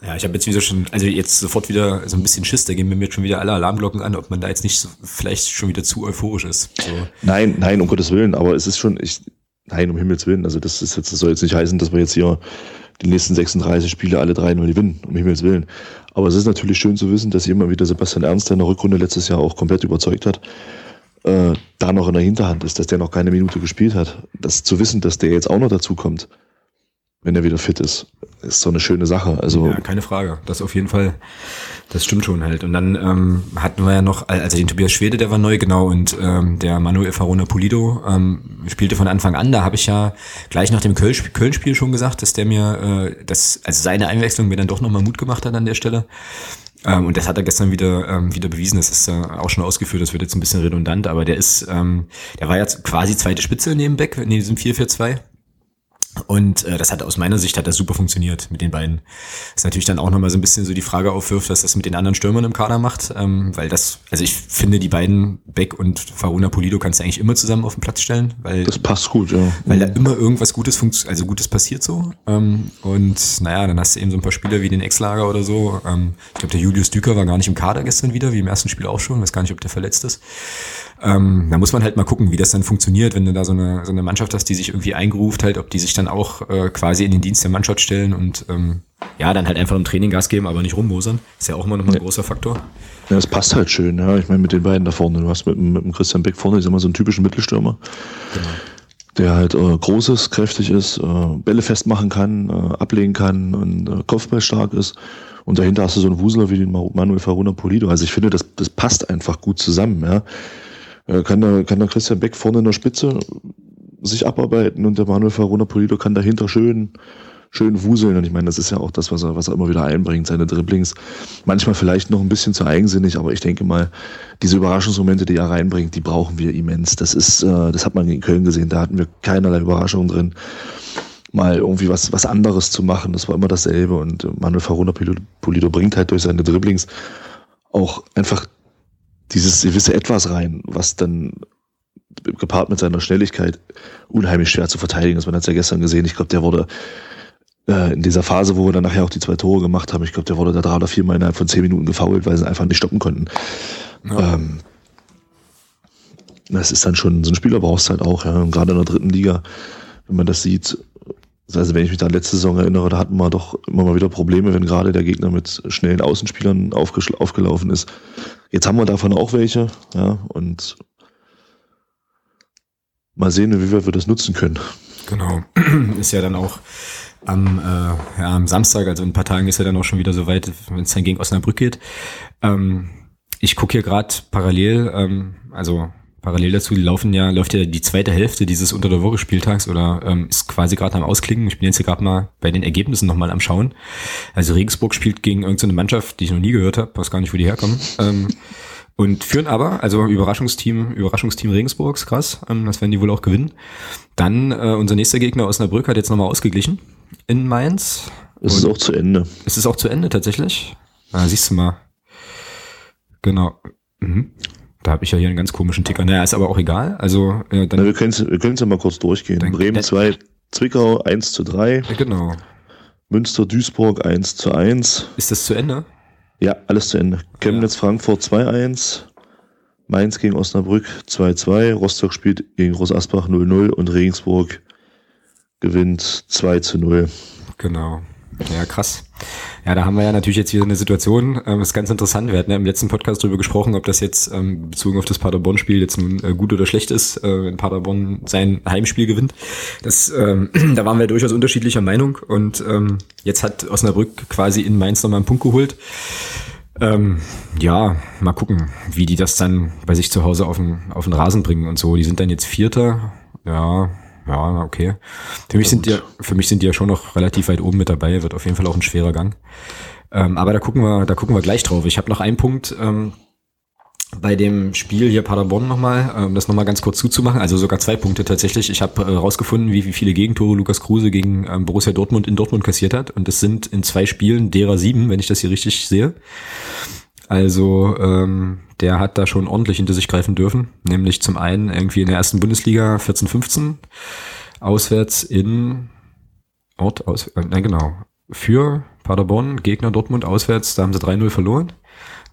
Ja, ich habe jetzt wieder schon, also jetzt sofort wieder so ein bisschen Schiss, da gehen mir jetzt schon wieder alle Alarmglocken an, ob man da jetzt nicht so, vielleicht schon wieder zu euphorisch ist. So. Nein, nein, um Gottes Willen, aber es ist schon, ich, nein, um Himmels Willen, also das ist jetzt, das soll jetzt nicht heißen, dass wir jetzt hier die nächsten 36 Spiele alle 3-0 gewinnen, um Himmels Willen. Aber es ist natürlich schön zu wissen, dass jemand wie der Sebastian Ernst, der in der Rückrunde letztes Jahr auch komplett überzeugt hat, äh, da noch in der Hinterhand ist, dass der noch keine Minute gespielt hat. Das zu wissen, dass der jetzt auch noch dazu kommt, wenn er wieder fit ist, ist so eine schöne Sache. Also Ja, keine Frage. Das auf jeden Fall. Das stimmt schon halt. Und dann ähm, hatten wir ja noch, also den Tobias Schwede, der war neu, genau, und ähm, der Manuel Farona Pulido ähm, spielte von Anfang an. Da habe ich ja gleich nach dem Köln- Köln-Spiel schon gesagt, dass der mir, äh, das, also seine Einwechslung mir dann doch nochmal Mut gemacht hat an der Stelle. Ähm, und das hat er gestern wieder, ähm, wieder bewiesen. Das ist äh, auch schon ausgeführt. Das wird jetzt ein bisschen redundant, aber der ist, ähm, der war jetzt quasi zweite Spitze neben Beck in diesem 4-4-2. Und äh, das hat aus meiner Sicht hat das super funktioniert mit den beiden. Das natürlich dann auch nochmal so ein bisschen so die Frage aufwirft, was das mit den anderen Stürmern im Kader macht. Ähm, weil das, also ich finde, die beiden, Beck und Faruna Polido, kannst du eigentlich immer zusammen auf den Platz stellen, weil, das passt gut, ja. weil da immer irgendwas Gutes funkt, also Gutes passiert so. Ähm, und naja, dann hast du eben so ein paar Spieler wie den Ex-Lager oder so. Ähm, ich glaube, der Julius Düker war gar nicht im Kader gestern wieder, wie im ersten Spiel auch schon. Weiß gar nicht, ob der verletzt ist. Ähm, da muss man halt mal gucken, wie das dann funktioniert, wenn du da so eine, so eine Mannschaft hast, die sich irgendwie eingeruft halt, ob die sich dann auch äh, quasi in den Dienst der Mannschaft stellen und ähm, ja, dann halt einfach im Training Gas geben, aber nicht rummosern. Ist ja auch immer noch mal ein großer Faktor. Ja, das passt halt schön, ja. Ich meine, mit den beiden da vorne. Du hast mit, dem- mit dem Christian Beck vorne, ich sag mal, so einen typischen Mittelstürmer. Der halt äh, groß ist, kräftig ist, äh, Bälle festmachen kann, äh, ablegen kann und äh, Kopfball stark ist. Und dahinter hast du so einen Wuseler wie den Ma- Manuel Faruna Polido. Also ich finde, das, das passt einfach gut zusammen, ja. Äh, kann, der, kann der Christian Beck vorne in der Spitze sich abarbeiten und der Manuel Faruna Polido kann dahinter schön schön wuseln. Und ich meine, das ist ja auch das, was er, was er immer wieder einbringt, seine Dribblings. Manchmal vielleicht noch ein bisschen zu eigensinnig, aber ich denke mal, diese Überraschungsmomente, die er reinbringt, die brauchen wir immens. Das ist, äh, das hat man in Köln gesehen, da hatten wir keinerlei Überraschungen drin. Mal irgendwie was, was anderes zu machen, das war immer dasselbe. Und äh, Manuel Faruna Polido bringt halt durch seine Dribblings auch einfach dieses gewisse Etwas rein, was dann gepaart mit seiner Schnelligkeit unheimlich schwer zu verteidigen ist. Man hat es ja gestern gesehen, ich glaube, der wurde äh, in dieser Phase, wo wir dann nachher auch die zwei Tore gemacht haben, ich glaube, der wurde da drei oder viermal innerhalb von zehn Minuten gefoult, weil sie einfach nicht stoppen konnten. Ja. Ähm, das ist dann schon, so ein Spieler brauchst halt auch, ja. Und gerade in der dritten Liga, wenn man das sieht, also wenn ich mich an letzte Saison erinnere, da hatten wir doch immer mal wieder Probleme, wenn gerade der Gegner mit schnellen Außenspielern aufgelaufen ist. Jetzt haben wir davon auch welche, ja, und mal sehen, wie wir das nutzen können. Genau. Ist ja dann auch am, äh, ja, am Samstag, also in ein paar Tagen ist ja dann auch schon wieder so weit, wenn es dann gegen Osnabrück geht. Ähm, ich gucke hier gerade parallel, ähm, also parallel dazu laufen ja, läuft ja die zweite Hälfte dieses Unter der Woche Spieltags oder ähm, ist quasi gerade am Ausklingen. Ich bin jetzt hier gerade mal bei den Ergebnissen nochmal am Schauen. Also Regensburg spielt gegen irgendeine Mannschaft, die ich noch nie gehört habe, weiß gar nicht, wo die herkommen. Ähm, und führen aber, also Überraschungsteam, Überraschungsteam Regensburgs, krass, ähm, das werden die wohl auch gewinnen. Dann äh, unser nächster Gegner Osnabrück hat jetzt nochmal ausgeglichen in Mainz. Es ist auch zu Ende. Es ist auch zu Ende tatsächlich. Ah, siehst du mal. Genau. Mhm. Da habe ich ja hier einen ganz komischen Ticker. Naja, ist aber auch egal. Also äh, dann. Na, wir können es wir ja mal kurz durchgehen. Dann, Bremen 2, Zwickau 1 zu 3. Genau. Münster Duisburg 1 zu 1. Ist das zu Ende? Ja, alles zu Ende. Chemnitz ja. Frankfurt 2-1. Mainz gegen Osnabrück 2-2. Rostock spielt gegen Groß Asbach 0-0 und Regensburg gewinnt 2 zu 0. Genau. Ja, krass. Ja, da haben wir ja natürlich jetzt wieder eine Situation, ähm, ist ganz interessant. Wir hatten ja im letzten Podcast darüber gesprochen, ob das jetzt ähm, bezogen auf das Paderborn-Spiel jetzt nun äh, gut oder schlecht ist, äh, wenn Paderborn sein Heimspiel gewinnt. Das, ähm, da waren wir durchaus unterschiedlicher Meinung und ähm, jetzt hat Osnabrück quasi in Mainz nochmal einen Punkt geholt. Ähm, ja, mal gucken, wie die das dann bei sich zu Hause auf den, auf den Rasen bringen und so. Die sind dann jetzt Vierter. Ja, ja, okay. Für mich sind die, für mich sind die ja schon noch relativ weit oben mit dabei. Wird auf jeden Fall auch ein schwerer Gang. Ähm, aber da gucken wir, da gucken wir gleich drauf. Ich habe noch einen Punkt ähm, bei dem Spiel hier Paderborn nochmal, um ähm, das nochmal ganz kurz zuzumachen. Also sogar zwei Punkte tatsächlich. Ich habe äh, rausgefunden, wie, wie viele Gegentore Lukas Kruse gegen ähm, Borussia Dortmund in Dortmund kassiert hat. Und das sind in zwei Spielen derer sieben, wenn ich das hier richtig sehe. Also ähm, der hat da schon ordentlich hinter sich greifen dürfen. Nämlich zum einen irgendwie in der ersten Bundesliga 14-15, auswärts in Ort, aus, äh, nein genau, für Paderborn, Gegner Dortmund auswärts, da haben sie 3-0 verloren.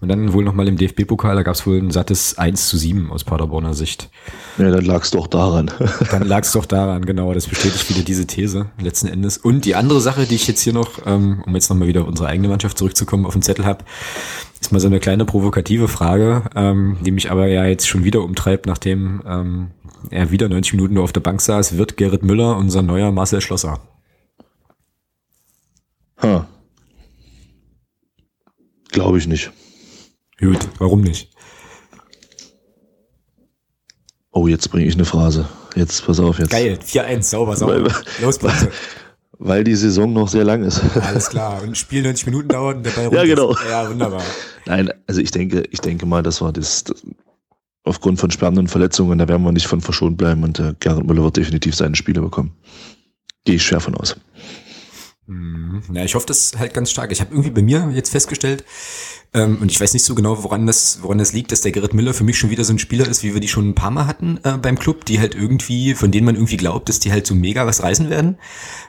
Und dann wohl nochmal im DFB-Pokal, da gab es wohl ein sattes 1 zu 7 aus Paderborner Sicht. Ja, dann lag es doch daran. dann lag es doch daran, genau. Das bestätigt wieder diese These letzten Endes. Und die andere Sache, die ich jetzt hier noch, ähm, um jetzt nochmal wieder auf unsere eigene Mannschaft zurückzukommen, auf den Zettel habe, ist mal so eine kleine provokative Frage, ähm, die mich aber ja jetzt schon wieder umtreibt, nachdem ähm, er wieder 90 Minuten nur auf der Bank saß, wird Gerrit Müller unser neuer Marcel Schlosser. Huh. Glaube ich nicht. Gut, warum nicht? Oh, jetzt bringe ich eine Phrase. Jetzt, pass auf jetzt. Geil, 4-1, sauber, sauber. Weil, Los, bitte. Weil die Saison noch sehr lang ist. Alles klar. Und ein Spiel 90 Minuten dauert und dabei Ja, genau. Ist. Ja, wunderbar. Nein, also ich denke, ich denke mal, das war das, das aufgrund von spannenden Verletzungen, da werden wir nicht von verschont bleiben und der Gerrit Müller wird definitiv seine Spiele bekommen. Gehe ich schwer von aus. Ja, ich hoffe das halt ganz stark. Ich habe irgendwie bei mir jetzt festgestellt, ähm, und ich weiß nicht so genau, woran das, woran das liegt, dass der Gerrit Miller für mich schon wieder so ein Spieler ist, wie wir die schon ein paar Mal hatten äh, beim Club, die halt irgendwie, von denen man irgendwie glaubt, dass die halt so mega was reißen werden.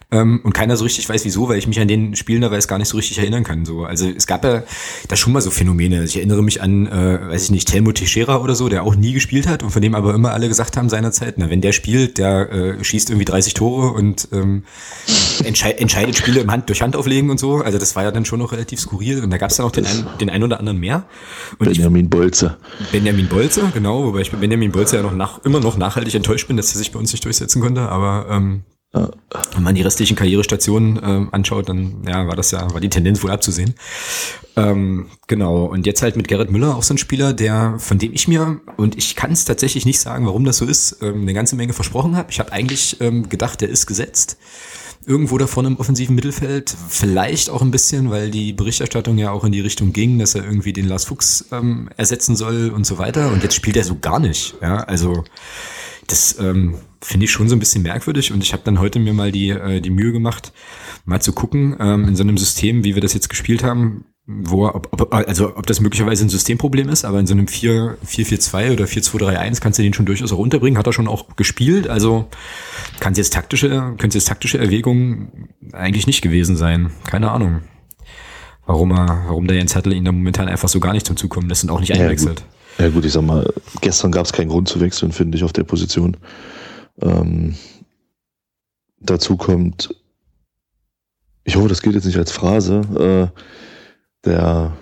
Ähm, und keiner so richtig weiß wieso, weil ich mich an den Spielen dabei gar nicht so richtig erinnern kann. So. Also es gab ja da schon mal so Phänomene. Ich erinnere mich an, äh, weiß ich nicht, Telmo Teixeira oder so, der auch nie gespielt hat und von dem aber immer alle gesagt haben seinerzeit, na, wenn der spielt, der äh, schießt irgendwie 30 Tore und ähm, entschei entscheidet Spiele im Hand durch Hand auflegen und so. Also das war ja dann schon noch relativ skurril. Und da gab es dann auch den, ein, den ein oder anderen mehr. Und Benjamin ich, Bolze. Benjamin Bolze, genau, wobei ich bei Benjamin Bolze ja noch nach, immer noch nachhaltig enttäuscht bin, dass er sich bei uns nicht durchsetzen konnte, aber ähm, wenn man die restlichen Karrierestationen ähm, anschaut, dann ja, war das ja, war die Tendenz wohl abzusehen. Ähm, genau, und jetzt halt mit Gerrit Müller auch so ein Spieler, der, von dem ich mir, und ich kann es tatsächlich nicht sagen, warum das so ist, ähm, eine ganze Menge versprochen habe. Ich habe eigentlich ähm, gedacht, der ist gesetzt. Irgendwo da vorne im offensiven Mittelfeld, vielleicht auch ein bisschen, weil die Berichterstattung ja auch in die Richtung ging, dass er irgendwie den Lars Fuchs ähm, ersetzen soll und so weiter. Und jetzt spielt er so gar nicht. Ja, also das ähm, finde ich schon so ein bisschen merkwürdig und ich habe dann heute mir mal die, äh, die Mühe gemacht, mal zu gucken, ähm, in so einem System, wie wir das jetzt gespielt haben, wo, ob, ob, also ob das möglicherweise ein Systemproblem ist, aber in so einem 4-4-2 oder 4-2-3-1 kannst du den schon durchaus auch runterbringen, hat er schon auch gespielt, also kann es jetzt taktische, können jetzt taktische Erwägungen eigentlich nicht gewesen sein, keine Ahnung. Warum er, warum der Jens Hattel ihn da momentan einfach so gar nicht zum Zukommen lässt und auch nicht einwechselt. Ja, ja gut, ich sag mal, gestern gab es keinen Grund zu wechseln, finde ich, auf der Position. Ähm, dazu kommt, ich hoffe, das gilt jetzt nicht als Phrase, äh, der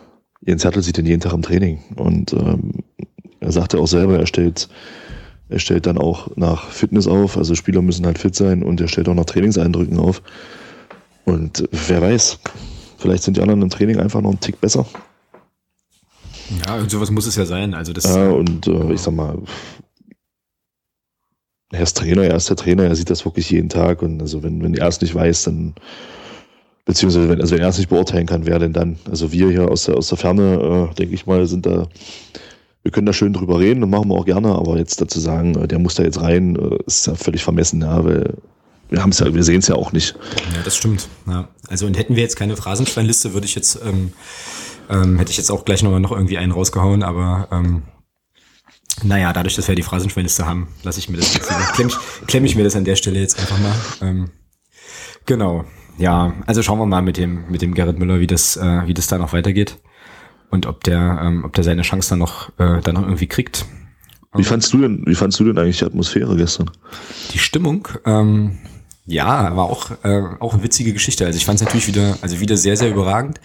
Jens Hertel sieht ihn jeden Tag im Training und ähm, er sagte auch selber, er stellt, er stellt dann auch nach Fitness auf, also Spieler müssen halt fit sein und er stellt auch nach Trainingseindrücken auf. Und wer weiß, vielleicht sind die anderen im Training einfach noch einen Tick besser. Ja, und sowas muss es ja sein. Also das ja, und äh, ich sag mal, er ist Trainer, er ist der Trainer, er sieht das wirklich jeden Tag und also wenn, wenn er es nicht weiß, dann beziehungsweise wenn, also wenn er es nicht beurteilen kann, wer denn dann? Also wir hier aus der, aus der Ferne, äh, denke ich mal, sind da, wir können da schön drüber reden und machen wir auch gerne, aber jetzt dazu sagen, äh, der muss da jetzt rein, äh, ist ja völlig vermessen, ja, weil wir haben es ja, wir sehen es ja auch nicht. Ja, das stimmt. Ja. Also und hätten wir jetzt keine Phrasenschweinliste, würde ich jetzt, ähm, ähm, hätte ich jetzt auch gleich nochmal noch irgendwie einen rausgehauen, aber ähm, naja, dadurch, dass wir die Phrasenschweinliste haben, lasse ich mir das jetzt, klemm, ich, klemm ich mir das an der Stelle jetzt einfach mal. Ähm, genau. Ja, also schauen wir mal mit dem, mit dem Gerrit Müller, wie das, äh, wie das da noch weitergeht. Und ob der, ähm, ob der seine Chance dann noch, äh, dann noch irgendwie kriegt. Wie fandst du denn, wie fandst du denn eigentlich die Atmosphäre gestern? Die Stimmung, ähm, ja, war auch, äh, auch eine witzige Geschichte. Also ich fand es natürlich wieder, also wieder sehr, sehr überragend.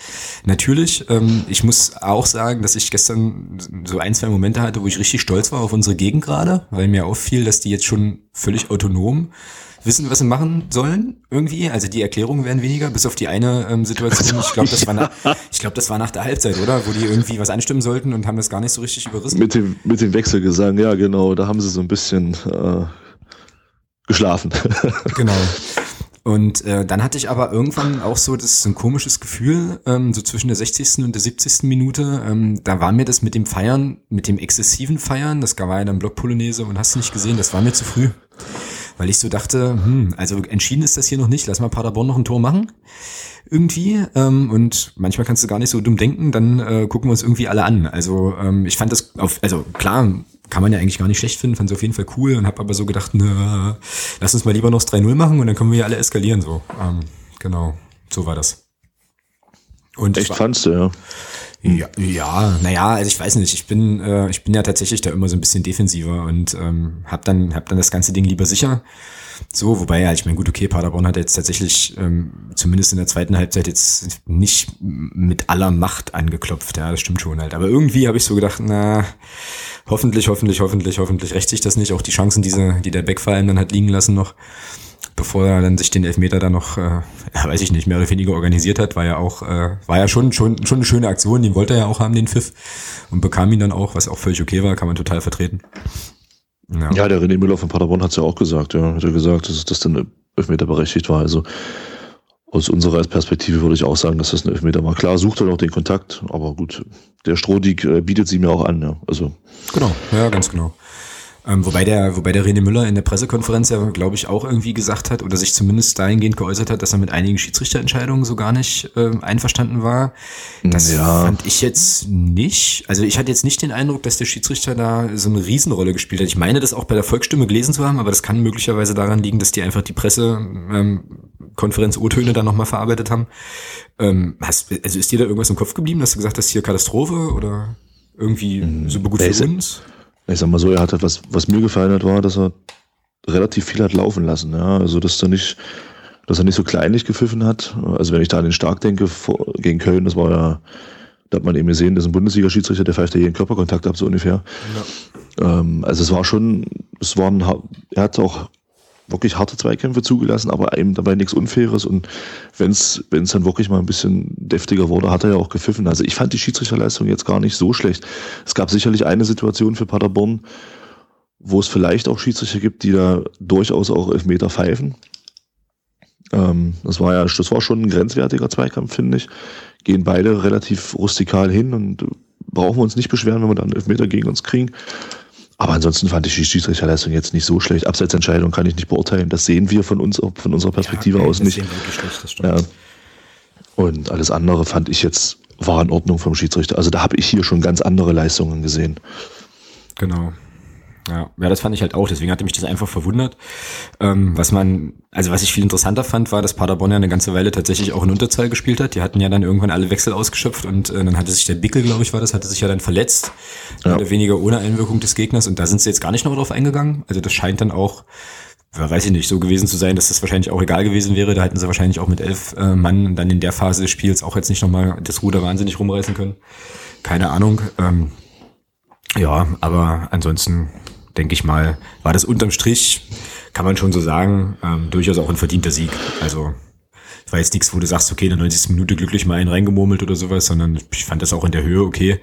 Natürlich, ähm, ich muss auch sagen, dass ich gestern so ein, zwei Momente hatte, wo ich richtig stolz war auf unsere Gegend gerade, weil mir auffiel, dass die jetzt schon völlig autonom wissen, was sie machen sollen irgendwie. Also die Erklärungen werden weniger, bis auf die eine ähm, Situation. Ich glaube, das war nach, ich glaube, das war nach der Halbzeit, oder? Wo die irgendwie was anstimmen sollten und haben das gar nicht so richtig überrissen. Mit dem, mit dem Wechselgesang, ja genau. Da haben sie so ein bisschen äh, geschlafen. genau. Und äh, dann hatte ich aber irgendwann auch so das so ein komisches Gefühl, ähm, so zwischen der 60. und der 70. Minute, ähm, da war mir das mit dem Feiern, mit dem exzessiven Feiern, das war ja dann Blockpolonaise und hast du nicht gesehen, das war mir zu früh. Weil ich so dachte, hm, also entschieden ist das hier noch nicht, lass mal Paderborn noch ein Tor machen. Irgendwie. Ähm, und manchmal kannst du gar nicht so dumm denken, dann äh, gucken wir uns irgendwie alle an. Also ähm, ich fand das auf, also klar, kann man ja eigentlich gar nicht schlecht finden, fand es auf jeden Fall cool und habe aber so gedacht, na, lass uns mal lieber noch das 3-0 machen und dann können wir ja alle eskalieren so. Ähm, genau, so war das. Und Echt fandst du, ja. Ja, ja, naja, also ich weiß nicht, ich bin, äh, ich bin ja tatsächlich da immer so ein bisschen defensiver und ähm, hab dann, hab dann das ganze Ding lieber sicher. So, wobei ja, ich meine, gut, okay, Paderborn hat jetzt tatsächlich ähm, zumindest in der zweiten Halbzeit jetzt nicht mit aller Macht angeklopft, ja, das stimmt schon halt. Aber irgendwie habe ich so gedacht, na, hoffentlich, hoffentlich, hoffentlich, hoffentlich rächt sich das nicht. Auch die Chancen, diese, die der Beckfallen dann hat liegen lassen noch, bevor er dann sich den Elfmeter dann noch, äh, weiß ich nicht, mehr oder weniger organisiert hat, war ja auch, äh, war ja schon, schon, schon eine schöne Aktion, den wollte er ja auch haben, den Pfiff, und bekam ihn dann auch, was auch völlig okay war, kann man total vertreten. Ja, ja der René Müller von Paderborn hat es ja auch gesagt, ja, hat er gesagt, dass das dann Elfmeter berechtigt war, also aus unserer Perspektive würde ich auch sagen, dass das ein Elfmeter war. Klar, sucht er noch den Kontakt, aber gut, der Strohdig äh, bietet sie mir auch an, ja. Also. Genau, ja, ganz genau. Ähm, wobei der, wobei der René Müller in der Pressekonferenz ja, glaube ich, auch irgendwie gesagt hat oder sich zumindest dahingehend geäußert hat, dass er mit einigen Schiedsrichterentscheidungen so gar nicht äh, einverstanden war. Das ja. fand ich jetzt nicht. Also ich hatte jetzt nicht den Eindruck, dass der Schiedsrichter da so eine Riesenrolle gespielt hat. Ich meine, das auch bei der Volksstimme gelesen zu haben, aber das kann möglicherweise daran liegen, dass die einfach die Pressekonferenz ähm, dann nochmal verarbeitet haben. Ähm, hast, also ist dir da irgendwas im Kopf geblieben, dass du gesagt hast, hier Katastrophe oder irgendwie mhm. super gut für uns? Ich sag mal so, er hat was, was mir gefallen hat, war, dass er relativ viel hat laufen lassen. Ja? Also, dass er nicht, dass er nicht so kleinlich gepfiffen hat. Also, wenn ich da an den Stark denke, vor, gegen Köln, das war ja, da hat man eben gesehen, das ist ein Bundesliga-Schiedsrichter, der pfeift ja jeden Körperkontakt ab, so ungefähr. Ja. Ähm, also, es war schon, es war ein, er hat auch wirklich harte Zweikämpfe zugelassen, aber eben dabei nichts Unfaires. Und wenn es dann wirklich mal ein bisschen deftiger wurde, hat er ja auch gepfiffen. Also ich fand die Schiedsrichterleistung jetzt gar nicht so schlecht. Es gab sicherlich eine Situation für Paderborn, wo es vielleicht auch Schiedsrichter gibt, die da durchaus auch Elfmeter pfeifen. Ähm, das war ja, das war schon ein grenzwertiger Zweikampf, finde ich. Gehen beide relativ rustikal hin und brauchen wir uns nicht beschweren, wenn wir dann Elfmeter gegen uns kriegen. Aber ansonsten fand ich die Schiedsrichterleistung jetzt nicht so schlecht. Abseitsentscheidung kann ich nicht beurteilen. Das sehen wir von uns, von unserer Perspektive ja, aus nicht. Schlecht, ja. Und alles andere fand ich jetzt war in Ordnung vom Schiedsrichter. Also da habe ich hier schon ganz andere Leistungen gesehen. Genau. Ja, ja, das fand ich halt auch, deswegen hatte mich das einfach verwundert. Ähm, was man, also was ich viel interessanter fand, war, dass Paderborn ja eine ganze Weile tatsächlich auch in Unterzahl gespielt hat. Die hatten ja dann irgendwann alle Wechsel ausgeschöpft und äh, dann hatte sich der Bickel, glaube ich, war das, hatte sich ja dann verletzt. Ja. Oder weniger ohne Einwirkung des Gegners und da sind sie jetzt gar nicht noch drauf eingegangen. Also das scheint dann auch, weiß ich nicht, so gewesen zu sein, dass das wahrscheinlich auch egal gewesen wäre. Da hätten sie wahrscheinlich auch mit elf äh, Mann dann in der Phase des Spiels auch jetzt nicht nochmal das Ruder wahnsinnig rumreißen können. Keine Ahnung. Ähm, ja, aber ansonsten denke ich mal, war das unterm Strich, kann man schon so sagen, ähm, durchaus auch ein verdienter Sieg. Also war jetzt nichts, wo du sagst, okay, in der 90. Minute glücklich mal einen reingemurmelt oder sowas, sondern ich fand das auch in der Höhe okay.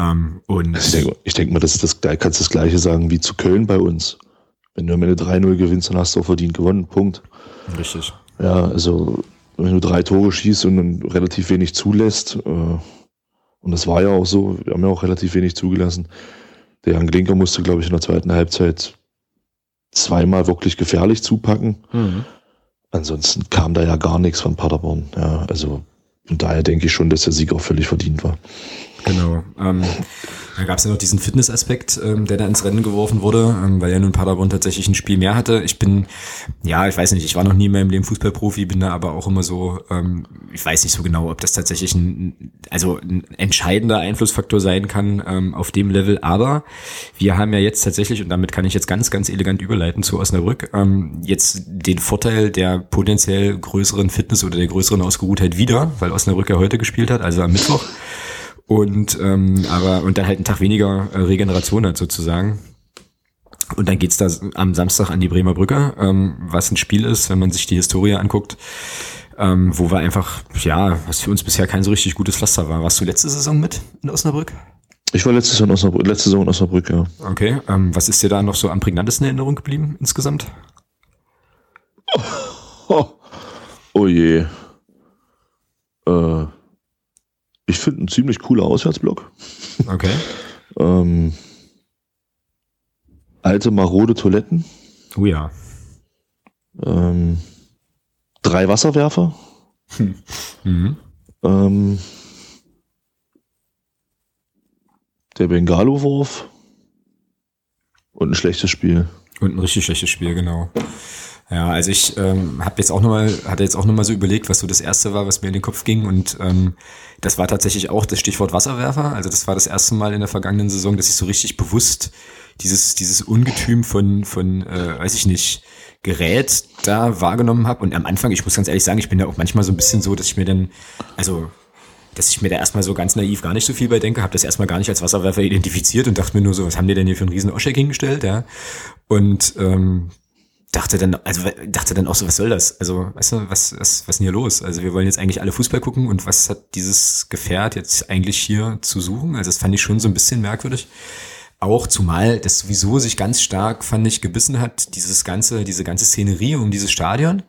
Ähm, und ich denke, ich denke mal, das ist das, da kannst du das Gleiche sagen wie zu Köln bei uns. wenn du am Ende 3-0 gewinnst, dann hast du auch verdient gewonnen. Punkt. Richtig. Ja, also wenn du drei Tore schießt und dann relativ wenig zulässt, äh, und das war ja auch so, wir haben ja auch relativ wenig zugelassen. Der Jan Glinker musste, glaube ich, in der zweiten Halbzeit zweimal wirklich gefährlich zupacken. Mhm. Ansonsten kam da ja gar nichts von Paderborn. Ja, also und daher denke ich schon, dass der Sieg auch völlig verdient war. Genau. Ähm, da gab es ja noch diesen Fitnessaspekt, ähm, der da ins Rennen geworfen wurde, ähm, weil ja nun Paderborn tatsächlich ein Spiel mehr hatte. Ich bin, ja, ich weiß nicht, ich war noch nie in meinem Leben Fußballprofi, bin da aber auch immer so, ähm, ich weiß nicht so genau, ob das tatsächlich ein, also ein entscheidender Einflussfaktor sein kann ähm, auf dem Level. Aber wir haben ja jetzt tatsächlich, und damit kann ich jetzt ganz, ganz elegant überleiten zu Osnabrück, ähm, jetzt den Vorteil der potenziell größeren Fitness oder der größeren Ausgeruhtheit wieder, weil Osnabrück ja heute gespielt hat, also am Mittwoch und ähm, aber und dann halt einen Tag weniger äh, Regeneration hat sozusagen. Und dann geht's da am Samstag an die Bremer Brücke, ähm, was ein Spiel ist, wenn man sich die Historie anguckt, ähm, wo wir einfach, ja, was für uns bisher kein so richtig gutes Pflaster war. Warst du letzte Saison mit in Osnabrück? Ich war letzte Saison in Osnabrück, letzte Saison in Osnabrück, ja. Okay, ähm, was ist dir da noch so am prägnantesten in Erinnerung geblieben insgesamt? Oh, oh, oh je. Äh, ich finde ein ziemlich cooler Auswärtsblock. Okay. ähm, alte marode Toiletten. Oh ja. Ähm, drei Wasserwerfer. Hm. Mhm. Ähm, der Bengalo-Wurf und ein schlechtes Spiel. Und ein richtig schlechtes Spiel, genau. Ja, also ich ähm, habe jetzt auch nochmal, hatte jetzt auch nochmal so überlegt, was so das erste war, was mir in den Kopf ging. Und ähm, das war tatsächlich auch das Stichwort Wasserwerfer. Also das war das erste Mal in der vergangenen Saison, dass ich so richtig bewusst dieses, dieses Ungetüm von, von äh, weiß ich nicht, Gerät da wahrgenommen habe. Und am Anfang, ich muss ganz ehrlich sagen, ich bin ja auch manchmal so ein bisschen so, dass ich mir dann, also dass ich mir da erstmal so ganz naiv gar nicht so viel bei denke, habe das erstmal gar nicht als Wasserwerfer identifiziert und dachte mir nur so, was haben die denn hier für einen riesen Oschek hingestellt, ja? Und ähm, dachte dann, also dachte dann auch so, was soll das? Also, weißt du, was, was, was ist denn hier los? Also wir wollen jetzt eigentlich alle Fußball gucken und was hat dieses Gefährt jetzt eigentlich hier zu suchen? Also das fand ich schon so ein bisschen merkwürdig. Auch zumal das sowieso sich ganz stark, fand ich, gebissen hat, dieses ganze, diese ganze Szenerie um dieses Stadion,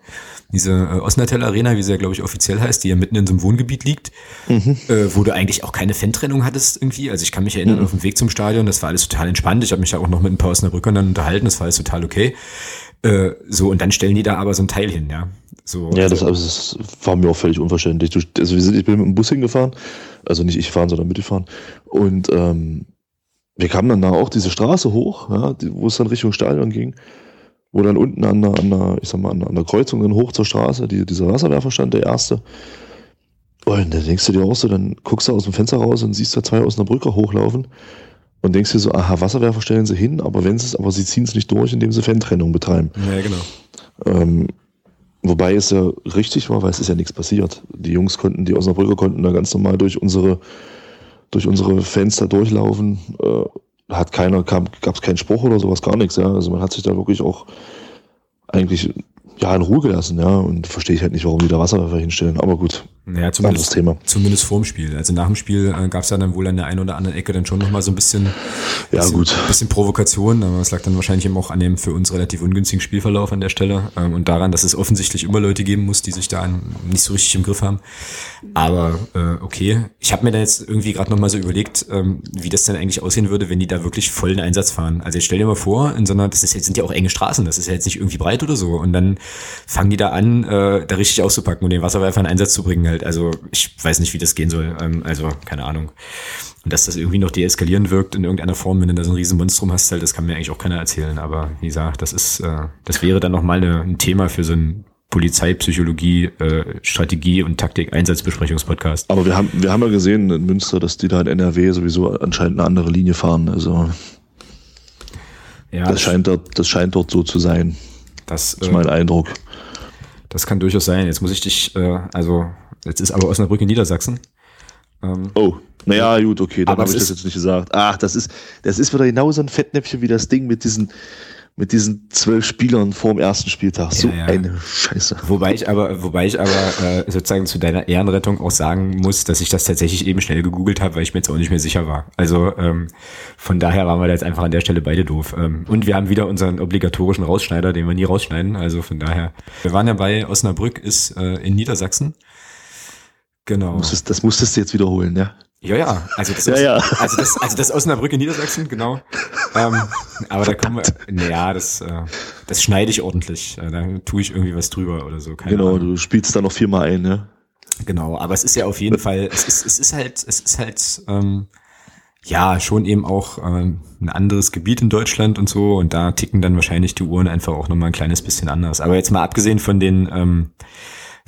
diese äh, Osnatel Arena, wie sie ja, glaube ich, offiziell heißt, die ja mitten in so einem Wohngebiet liegt, mhm. äh, wo du eigentlich auch keine Fan-Trennung hattest irgendwie. Also ich kann mich erinnern, mhm. auf dem Weg zum Stadion, das war alles total entspannt. Ich habe mich da auch noch mit ein paar Osnabrückern dann unterhalten, das war alles total okay. Äh, so, und dann stellen die da aber so ein Teil hin, ja. So, ja, das, also, das war mir auch völlig unverständlich. Du, also wir sind, ich bin mit dem Bus hingefahren, also nicht ich fahren, sondern mitgefahren. Und ähm, wir kamen dann da auch diese Straße hoch, ja, wo es dann Richtung Stadion ging, wo dann unten an der, an der ich sag mal, an der, an der Kreuzung dann hoch zur Straße, die, dieser Wasserwerfer stand, der erste. Und dann denkst du dir auch so, dann guckst du aus dem Fenster raus und siehst da zwei aus einer Brücke hochlaufen und denkst dir so, aha, Wasserwerfer stellen sie hin, aber wenn sie es, aber sie ziehen es nicht durch, indem sie Fantrennung betreiben. Ja, genau. Ähm, wobei es ja richtig war, weil es ist ja nichts passiert. Die Jungs konnten, die Osnabrücker konnten da ganz normal durch unsere, durch unsere Fenster durchlaufen. Äh, hat keiner, gab es keinen Spruch oder sowas, gar nichts, ja. Also man hat sich da wirklich auch eigentlich ja, in Ruhe gelassen, ja. Und verstehe ich halt nicht, warum die da Wasserwerfer hinstellen. Aber gut, ja, zumindest, Thema. Zumindest vorm Spiel. Also nach dem Spiel äh, gab es ja dann wohl an der einen oder anderen Ecke dann schon nochmal so ein bisschen, ja, bisschen, gut. bisschen Provokation. Aber es lag dann wahrscheinlich eben auch an dem für uns relativ ungünstigen Spielverlauf an der Stelle ähm, und daran, dass es offensichtlich immer Leute geben muss, die sich da nicht so richtig im Griff haben. Aber äh, okay, ich habe mir da jetzt irgendwie gerade nochmal so überlegt, ähm, wie das denn eigentlich aussehen würde, wenn die da wirklich vollen Einsatz fahren. Also jetzt stell dir mal vor, in so einer, das ist jetzt, sind ja auch enge Straßen, das ist ja jetzt nicht irgendwie breit oder so. Und dann fangen die da an, äh, da richtig auszupacken und den Wasserwerfer in Einsatz zu bringen halt. Also ich weiß nicht, wie das gehen soll. Ähm, also, keine Ahnung. Und dass das irgendwie noch deeskalierend wirkt in irgendeiner Form, wenn du da so ein Riesenmonstrum hast, halt, das kann mir eigentlich auch keiner erzählen. Aber wie gesagt, das ist, äh, das wäre dann nochmal ein Thema für so ein Polizeipsychologie, äh, Strategie und Taktik Einsatzbesprechungspodcast. Aber wir haben, wir haben ja gesehen in Münster, dass die da in NRW sowieso anscheinend eine andere Linie fahren. Also ja, das, das scheint dort, das scheint dort so zu sein. Das, das ist mein äh, Eindruck. Das kann durchaus sein. Jetzt muss ich dich, äh, also Jetzt ist aber Osnabrück in Niedersachsen. Ähm, oh, naja, gut, okay, dann habe ich das jetzt nicht gesagt. Ach, das ist, das ist wieder genau so ein Fettnäpfchen wie das Ding mit diesen, mit diesen zwölf Spielern vor dem ersten Spieltag. So ja, eine Scheiße. Wobei ich aber, wobei ich aber äh, sozusagen zu deiner Ehrenrettung auch sagen muss, dass ich das tatsächlich eben schnell gegoogelt habe, weil ich mir jetzt auch nicht mehr sicher war. Also ähm, von daher waren wir da jetzt einfach an der Stelle beide doof. Ähm, und wir haben wieder unseren obligatorischen Rausschneider, den wir nie rausschneiden. Also von daher. Wir waren ja bei Osnabrück ist äh, in Niedersachsen. Genau. Das musstest du jetzt wiederholen, ja? Ja, ja, also das, ja, aus, ja. Also das, also das Osnabrück in Niedersachsen, genau. Ähm, aber da kommen wir, naja, das, äh, das schneide ich ordentlich. Äh, da tue ich irgendwie was drüber oder so. Keine genau, Ahnung. du spielst da noch viermal ein, ne? Genau, aber es ist ja auf jeden Fall, es ist, es ist halt, es ist halt, ähm, ja, schon eben auch ähm, ein anderes Gebiet in Deutschland und so und da ticken dann wahrscheinlich die Uhren einfach auch nochmal ein kleines bisschen anders. Aber jetzt mal abgesehen von den, ähm,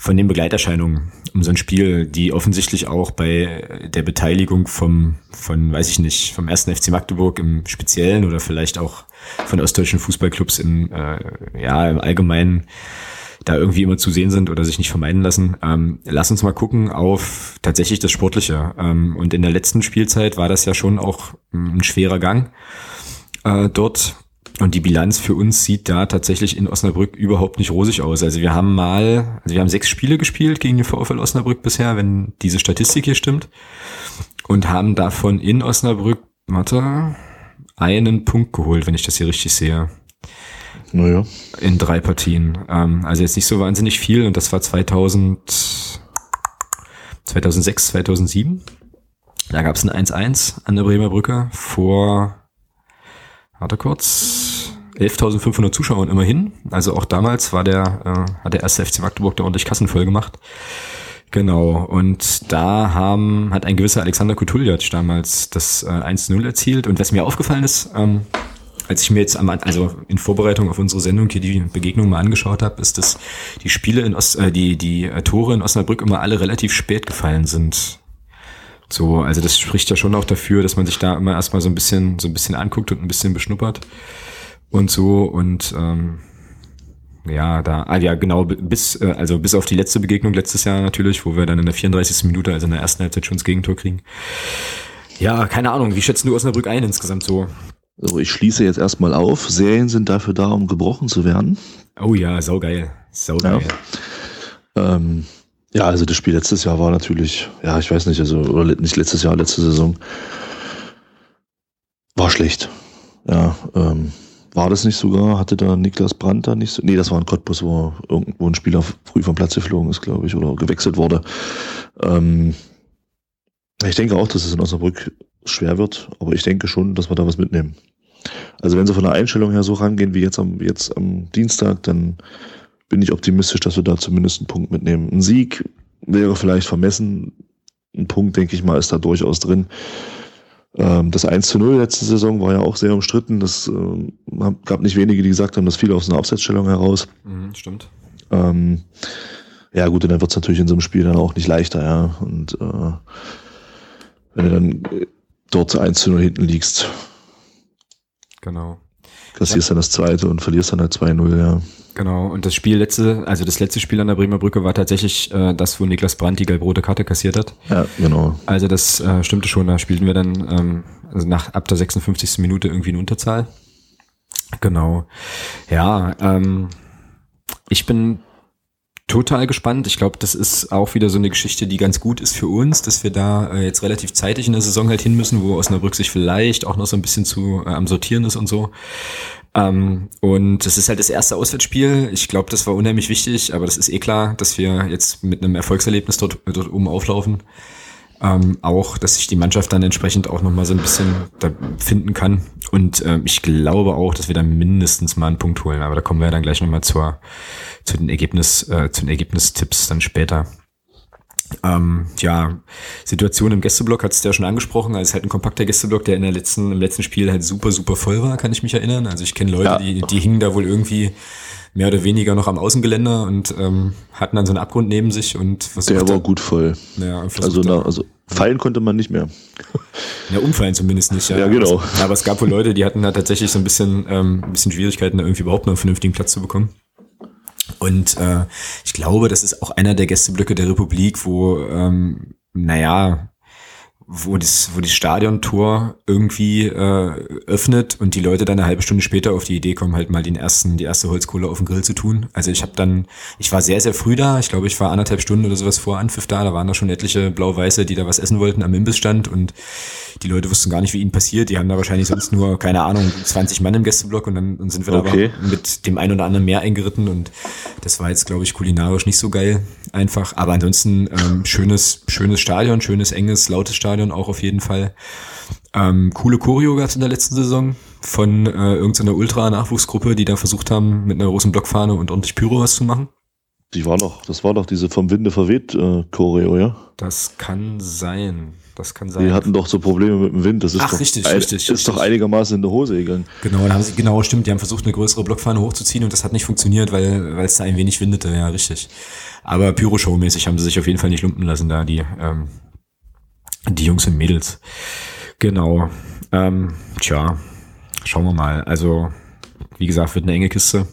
von den Begleiterscheinungen um so ein Spiel, die offensichtlich auch bei der Beteiligung vom, von, weiß ich nicht, vom ersten FC Magdeburg im Speziellen oder vielleicht auch von ostdeutschen Fußballclubs im, äh, ja, im Allgemeinen da irgendwie immer zu sehen sind oder sich nicht vermeiden lassen. Ähm, lass uns mal gucken auf tatsächlich das Sportliche. Ähm, und in der letzten Spielzeit war das ja schon auch ein schwerer Gang äh, dort und die Bilanz für uns sieht da tatsächlich in Osnabrück überhaupt nicht rosig aus. Also wir haben mal, also wir haben sechs Spiele gespielt gegen den VfL Osnabrück bisher, wenn diese Statistik hier stimmt. Und haben davon in Osnabrück, warte, einen Punkt geholt, wenn ich das hier richtig sehe. Naja. In drei Partien. Ähm, also jetzt nicht so wahnsinnig viel und das war 2000, 2006, 2007. Da gab es ein 1-1 an der Bremer Brücke vor warte kurz, 11.500 Zuschauer immerhin. Also auch damals war der, äh, hat der erste FC Magdeburg da ordentlich Kassen voll gemacht. Genau, und da haben, hat ein gewisser Alexander Kutuljac damals das äh, 1-0 erzielt. Und was mir aufgefallen ist, ähm, als ich mir jetzt am, also in Vorbereitung auf unsere Sendung hier die Begegnung mal angeschaut habe, ist, dass die Spiele in Ost, äh, die, die äh, Tore in Osnabrück immer alle relativ spät gefallen sind. So, also das spricht ja schon auch dafür, dass man sich da immer erstmal so ein bisschen, so ein bisschen anguckt und ein bisschen beschnuppert und so und ähm, ja, da, ah ja, genau, bis, äh, also bis auf die letzte Begegnung letztes Jahr natürlich, wo wir dann in der 34. Minute, also in der ersten Halbzeit schon das Gegentor kriegen. Ja, keine Ahnung, wie schätzen du Osnabrück ein insgesamt so? Also ich schließe jetzt erstmal auf. Serien sind dafür da, um gebrochen zu werden. Oh ja, saugeil. Saugeil. Ja. Ähm, ja, also das Spiel letztes Jahr war natürlich, ja, ich weiß nicht, also, oder nicht letztes Jahr, letzte Saison, war schlecht. Ja, ähm, war das nicht sogar? Hatte da Niklas Brandt da nicht so? Nee, das war ein Cottbus, wo irgendwo ein Spieler früh vom Platz geflogen ist, glaube ich, oder gewechselt wurde. Ähm, ich denke auch, dass es in Osnabrück schwer wird, aber ich denke schon, dass wir da was mitnehmen. Also wenn sie von der Einstellung her so rangehen wie jetzt am, jetzt am Dienstag, dann bin ich optimistisch, dass wir da zumindest einen Punkt mitnehmen. Ein Sieg wäre vielleicht vermessen. Ein Punkt, denke ich mal, ist da durchaus drin. Ähm, das 1 zu 0 letzte Saison war ja auch sehr umstritten. Das äh, gab nicht wenige, die gesagt haben, das fiel aus einer Aufsetzstellung heraus. Mhm, stimmt. Ähm, ja, gut, und dann wird es natürlich in so einem Spiel dann auch nicht leichter, ja. Und äh, wenn du dann dort 1 zu 0 hinten liegst. Genau. Kassierst dann das zweite und verlierst dann halt 2-0, ja. Genau, und das Spiel letzte, also das letzte Spiel an der Bremer Brücke war tatsächlich äh, das, wo Niklas Brandt die gelb-rote Karte kassiert hat. Ja, genau. Also das äh, stimmte schon, da spielten wir dann ähm, also nach ab der 56. Minute irgendwie eine Unterzahl. Genau. Ja, ähm, ich bin total gespannt. Ich glaube, das ist auch wieder so eine Geschichte, die ganz gut ist für uns, dass wir da äh, jetzt relativ zeitig in der Saison halt hin müssen, wo Osnabrück sich vielleicht auch noch so ein bisschen zu äh, am Sortieren ist und so. Ähm, und das ist halt das erste Auswärtsspiel. Ich glaube, das war unheimlich wichtig, aber das ist eh klar, dass wir jetzt mit einem Erfolgserlebnis dort, dort oben auflaufen. Ähm, auch, dass sich die Mannschaft dann entsprechend auch nochmal so ein bisschen da finden kann. Und ähm, ich glaube auch, dass wir dann mindestens mal einen Punkt holen. Aber da kommen wir dann gleich nochmal zur, zu den Ergebnis, äh, zu den Ergebnistipps dann später. Ähm, ja, Situation im Gästeblock hat es ja schon angesprochen. Also es ist halt ein kompakter Gästeblock, der in der letzten, im letzten Spiel halt super, super voll war, kann ich mich erinnern. Also ich kenne Leute, ja. die, die hingen da wohl irgendwie mehr oder weniger noch am Außengeländer und ähm, hatten dann so einen Abgrund neben sich und versucht. Der war gut voll. Ja, also, na, also fallen konnte man nicht mehr. Ja, umfallen zumindest nicht. Ja, ja genau. Aber, aber es gab wohl Leute, die hatten da tatsächlich so ein bisschen, ähm, ein bisschen Schwierigkeiten, da irgendwie überhaupt noch einen vernünftigen Platz zu bekommen. Und äh, ich glaube, das ist auch einer der Gästeblöcke der Republik, wo, ähm, naja, wo das, wo das Stadiontor irgendwie äh, öffnet und die Leute dann eine halbe Stunde später auf die Idee kommen, halt mal den ersten, die erste Holzkohle auf den Grill zu tun. Also ich habe dann, ich war sehr, sehr früh da. Ich glaube, ich war anderthalb Stunden oder sowas vor Anpfiff da. Da waren da schon etliche Blau-Weiße, die da was essen wollten am Imbissstand und die Leute wussten gar nicht, wie ihnen passiert. Die haben da wahrscheinlich sonst nur, keine Ahnung, 20 Mann im Gästeblock und dann sind wir okay. da aber mit dem einen oder anderen mehr eingeritten und das war jetzt, glaube ich, kulinarisch nicht so geil einfach. Aber ansonsten ähm, schönes, schönes Stadion, schönes, enges, lautes Stadion auch auf jeden Fall. Ähm, coole Choreo gab es in der letzten Saison von äh, irgendeiner Ultra-Nachwuchsgruppe, die da versucht haben, mit einer großen Blockfahne und ordentlich Pyro was zu machen. Die war doch, das war doch diese vom Winde verweht äh, Choreo, ja? Das kann sein. Das kann sein. Die hatten doch so Probleme mit dem Wind. Das ist Ach, doch, richtig, ein, richtig, ist richtig. doch einigermaßen in der Hose gegangen. Genau, da haben sie, genau, stimmt. Die haben versucht, eine größere Blockfahne hochzuziehen und das hat nicht funktioniert, weil, weil es da ein wenig windete. Ja, richtig. Aber Pyro-Show-mäßig haben sie sich auf jeden Fall nicht lumpen lassen, da die, ähm, die Jungs und Mädels. Genau. Ähm, tja, schauen wir mal. Also, wie gesagt, wird eine enge Kiste.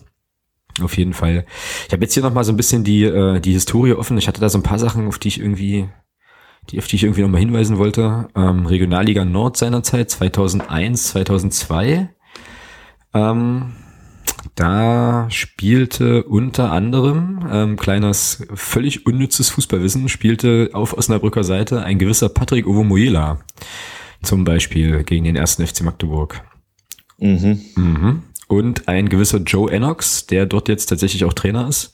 Auf jeden Fall. Ich habe jetzt hier noch mal so ein bisschen die, äh, die Historie offen. Ich hatte da so ein paar Sachen, auf die ich irgendwie, die, auf die ich irgendwie noch mal hinweisen wollte. Ähm, Regionalliga Nord seinerzeit, 2001, 2002. Ähm, da spielte unter anderem, ähm, kleines, völlig unnützes Fußballwissen, spielte auf Osnabrücker Seite ein gewisser Patrick Ovomoyela. Zum Beispiel gegen den ersten FC Magdeburg. Mhm. Mhm. Und ein gewisser Joe Ennox, der dort jetzt tatsächlich auch Trainer ist.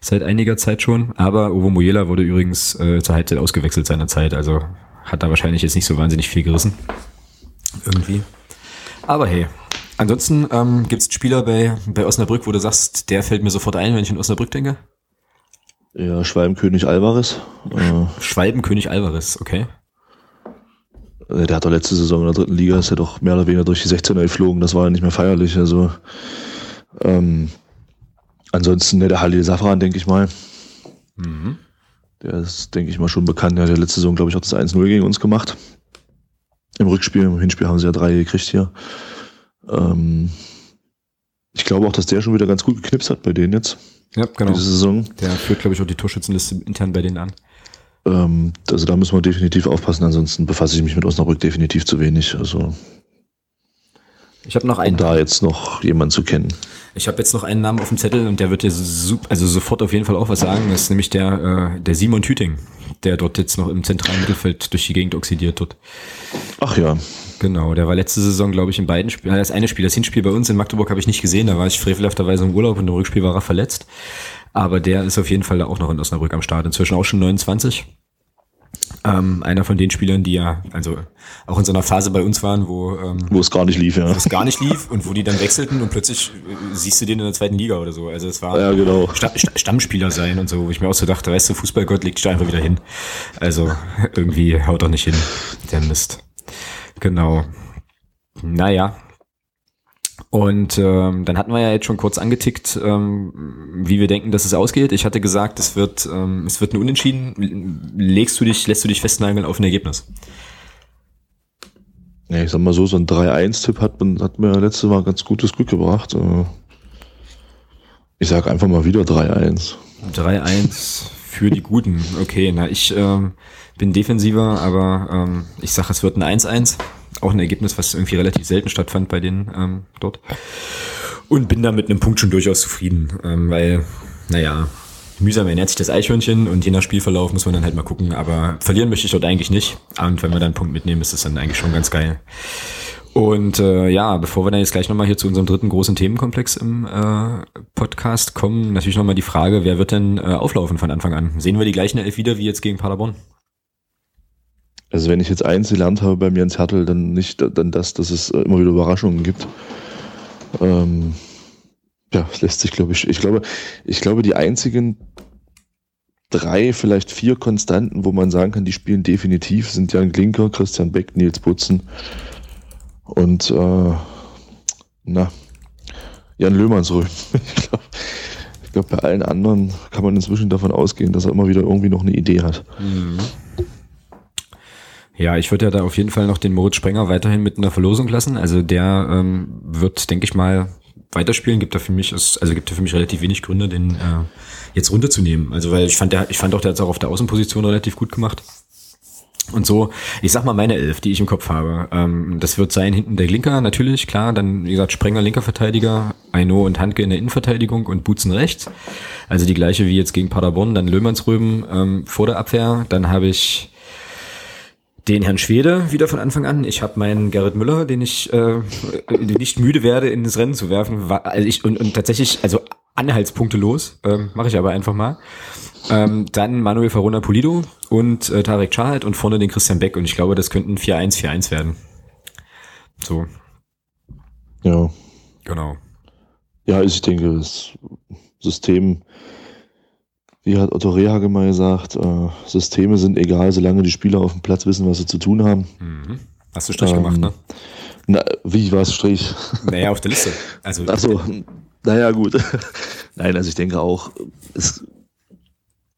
Seit einiger Zeit schon. Aber Ovo Moyela wurde übrigens äh, zur Halbzeit ausgewechselt seiner Zeit. Also hat da wahrscheinlich jetzt nicht so wahnsinnig viel gerissen. Irgendwie. Aber hey. Ansonsten ähm, gibt es Spieler bei, bei Osnabrück, wo du sagst, der fällt mir sofort ein, wenn ich an Osnabrück denke? Ja, Schwalbenkönig Alvarez. Äh, Schwalbenkönig Alvarez, okay. Äh, Der hat doch letzte Saison in der dritten Liga, ist ja doch mehr oder weniger durch die 16er geflogen, das war ja nicht mehr feierlich. Also ähm, ansonsten ne, der Halil Safran, denke ich mal. Mhm. Der ist, denke ich mal, schon bekannt. Der hat ja letzte Saison, glaube ich, auch das 1-0 gegen uns gemacht. Im Rückspiel, im Hinspiel haben sie ja drei gekriegt hier. Ähm, ich glaube auch, dass der schon wieder ganz gut geknipst hat bei denen jetzt. Ja, genau. Diese Saison. Der führt, glaube ich, auch die Torschützenliste intern bei denen an. Ähm, also da müssen wir definitiv aufpassen, ansonsten befasse ich mich mit Osnabrück definitiv zu wenig. Also Ich habe noch um einen. da jetzt noch jemanden zu kennen. Ich habe jetzt noch einen Namen auf dem Zettel und der wird dir super, also sofort auf jeden Fall auch was sagen. Das ist nämlich der, äh, der Simon Tüting, der dort jetzt noch im zentralen Mittelfeld durch die Gegend oxidiert wird. Ach ja, Genau, der war letzte Saison, glaube ich, in beiden Spielen. Das eine Spiel, das Hinspiel bei uns in Magdeburg habe ich nicht gesehen, da war ich frevelhafterweise im Urlaub und im Rückspiel war er verletzt. Aber der ist auf jeden Fall da auch noch in Osnabrück am Start, inzwischen auch schon 29. Ähm, einer von den Spielern, die ja, also auch in so einer Phase bei uns waren, wo ähm, wo es gar nicht lief, ja. das gar nicht lief und wo die dann wechselten und plötzlich äh, siehst du den in der zweiten Liga oder so. Also es war Ja, genau. Sta Sta Stammspieler sein und so, wo ich mir auch so dachte, weißt du, Fußballgott legt dich da einfach wieder hin. Also irgendwie haut doch nicht hin, der Mist. Genau. Naja. Und ähm, dann hatten wir ja jetzt schon kurz angetickt, ähm, wie wir denken, dass es ausgeht. Ich hatte gesagt, es wird, ähm, es wird ein Unentschieden. Legst du dich, lässt du dich festnageln auf ein Ergebnis? Ja, ich sag mal so, so ein 3-1-Tipp hat, man- hat mir letztes Mal ganz gutes Glück gebracht. Äh, Ich sag einfach mal wieder 3-1. 3-1 für die Guten. Okay, na ich ähm, bin defensiver, aber ähm, ich sage, es wird ein 1-1. Auch ein Ergebnis, was irgendwie relativ selten stattfand bei denen ähm, dort. Und bin da mit einem Punkt schon durchaus zufrieden, ähm, weil, naja, mühsam ernährt sich das Eichhörnchen und je nach Spielverlauf muss man dann halt mal gucken. Aber verlieren möchte ich dort eigentlich nicht. Und wenn wir dann einen Punkt mitnehmen, ist das dann eigentlich schon ganz geil. Und äh, ja, bevor wir dann jetzt gleich nochmal hier zu unserem dritten großen Themenkomplex im äh, Podcast kommen, natürlich nochmal die Frage, wer wird denn äh, auflaufen von Anfang an? Sehen wir die gleichen Elf wieder wie jetzt gegen Paderborn? Also wenn ich jetzt eins gelernt habe bei mir ins Hertel, dann nicht dann das, dass es äh, immer wieder Überraschungen gibt. Ähm, ja, es lässt sich, glaube ich, ich glaube, ich glaube, die einzigen drei, vielleicht vier Konstanten, wo man sagen kann, die spielen definitiv, sind Jan Klinker, Christian Beck, Nils Butzen und äh, na, Jan Löhmannsröhm. Ich glaube, glaub, bei allen anderen kann man inzwischen davon ausgehen, dass er immer wieder irgendwie noch eine Idee hat. Ja, ich würde ja da auf jeden Fall noch den Moritz Sprenger weiterhin mit in der Verlosung lassen. Also der ähm, wird, denke ich mal, weiterspielen. Gibt da für mich, also gibt da für mich relativ wenig Gründe, den äh, jetzt runterzunehmen. Also weil ich fand, der, ich fand auch, der hat es auch auf der Außenposition relativ gut gemacht. Und so, ich sag mal meine Elf, die ich im Kopf habe. Ähm, das wird sein hinten der Linker natürlich, klar. Dann, wie gesagt, Sprenger linker Verteidiger, Aino und Handke in der Innenverteidigung und Butzen rechts. Also die gleiche wie jetzt gegen Paderborn. Dann Löhmannsröben ähm, vor der Abwehr. Dann habe ich den Herrn Schwede wieder von Anfang an. Ich habe meinen Gerrit Müller, den ich äh, nicht müde werde, in das Rennen zu werfen. Also ich, und, und tatsächlich, also Anhaltspunkte los, ähm, mache ich aber einfach mal. Ähm, dann Manuel Farona Pulido und äh, Tarek Chahat und vorne den Christian Beck. Und ich glaube, das könnten 4-1, 4-1 werden. So. Ja. Genau. Ja, ich denke, das System, wie hat Otto Rehage mal gesagt, äh, Systeme sind egal, solange die Spieler auf dem Platz wissen, was sie zu tun haben. Mhm. Hast du Strich ähm, gemacht, ne? Na, wie war es Strich? Naja, auf der Liste. Also, Achso, naja, gut. Nein, also ich denke auch, es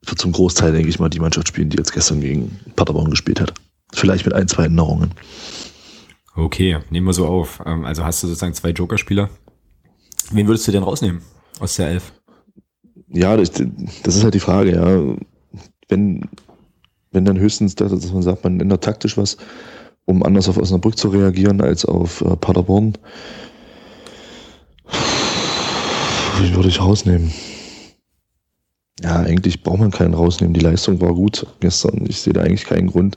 wird zum Großteil, denke ich mal, die Mannschaft spielen, die jetzt gestern gegen Paderborn gespielt hat. Vielleicht mit ein, zwei Änderungen. Okay, nehmen wir so auf. Ähm, also hast du sozusagen zwei Joker-Spieler. Wen würdest du denn rausnehmen aus der Elf? Ja, das, das ist halt die Frage, ja. Wenn, wenn dann höchstens das, dass man sagt, man ändert taktisch was, um anders auf Osnabrück zu reagieren als auf äh, Paderborn. Wie würde ich rausnehmen? Ja, eigentlich braucht man keinen rausnehmen. Die Leistung war gut gestern. Ich sehe da eigentlich keinen Grund,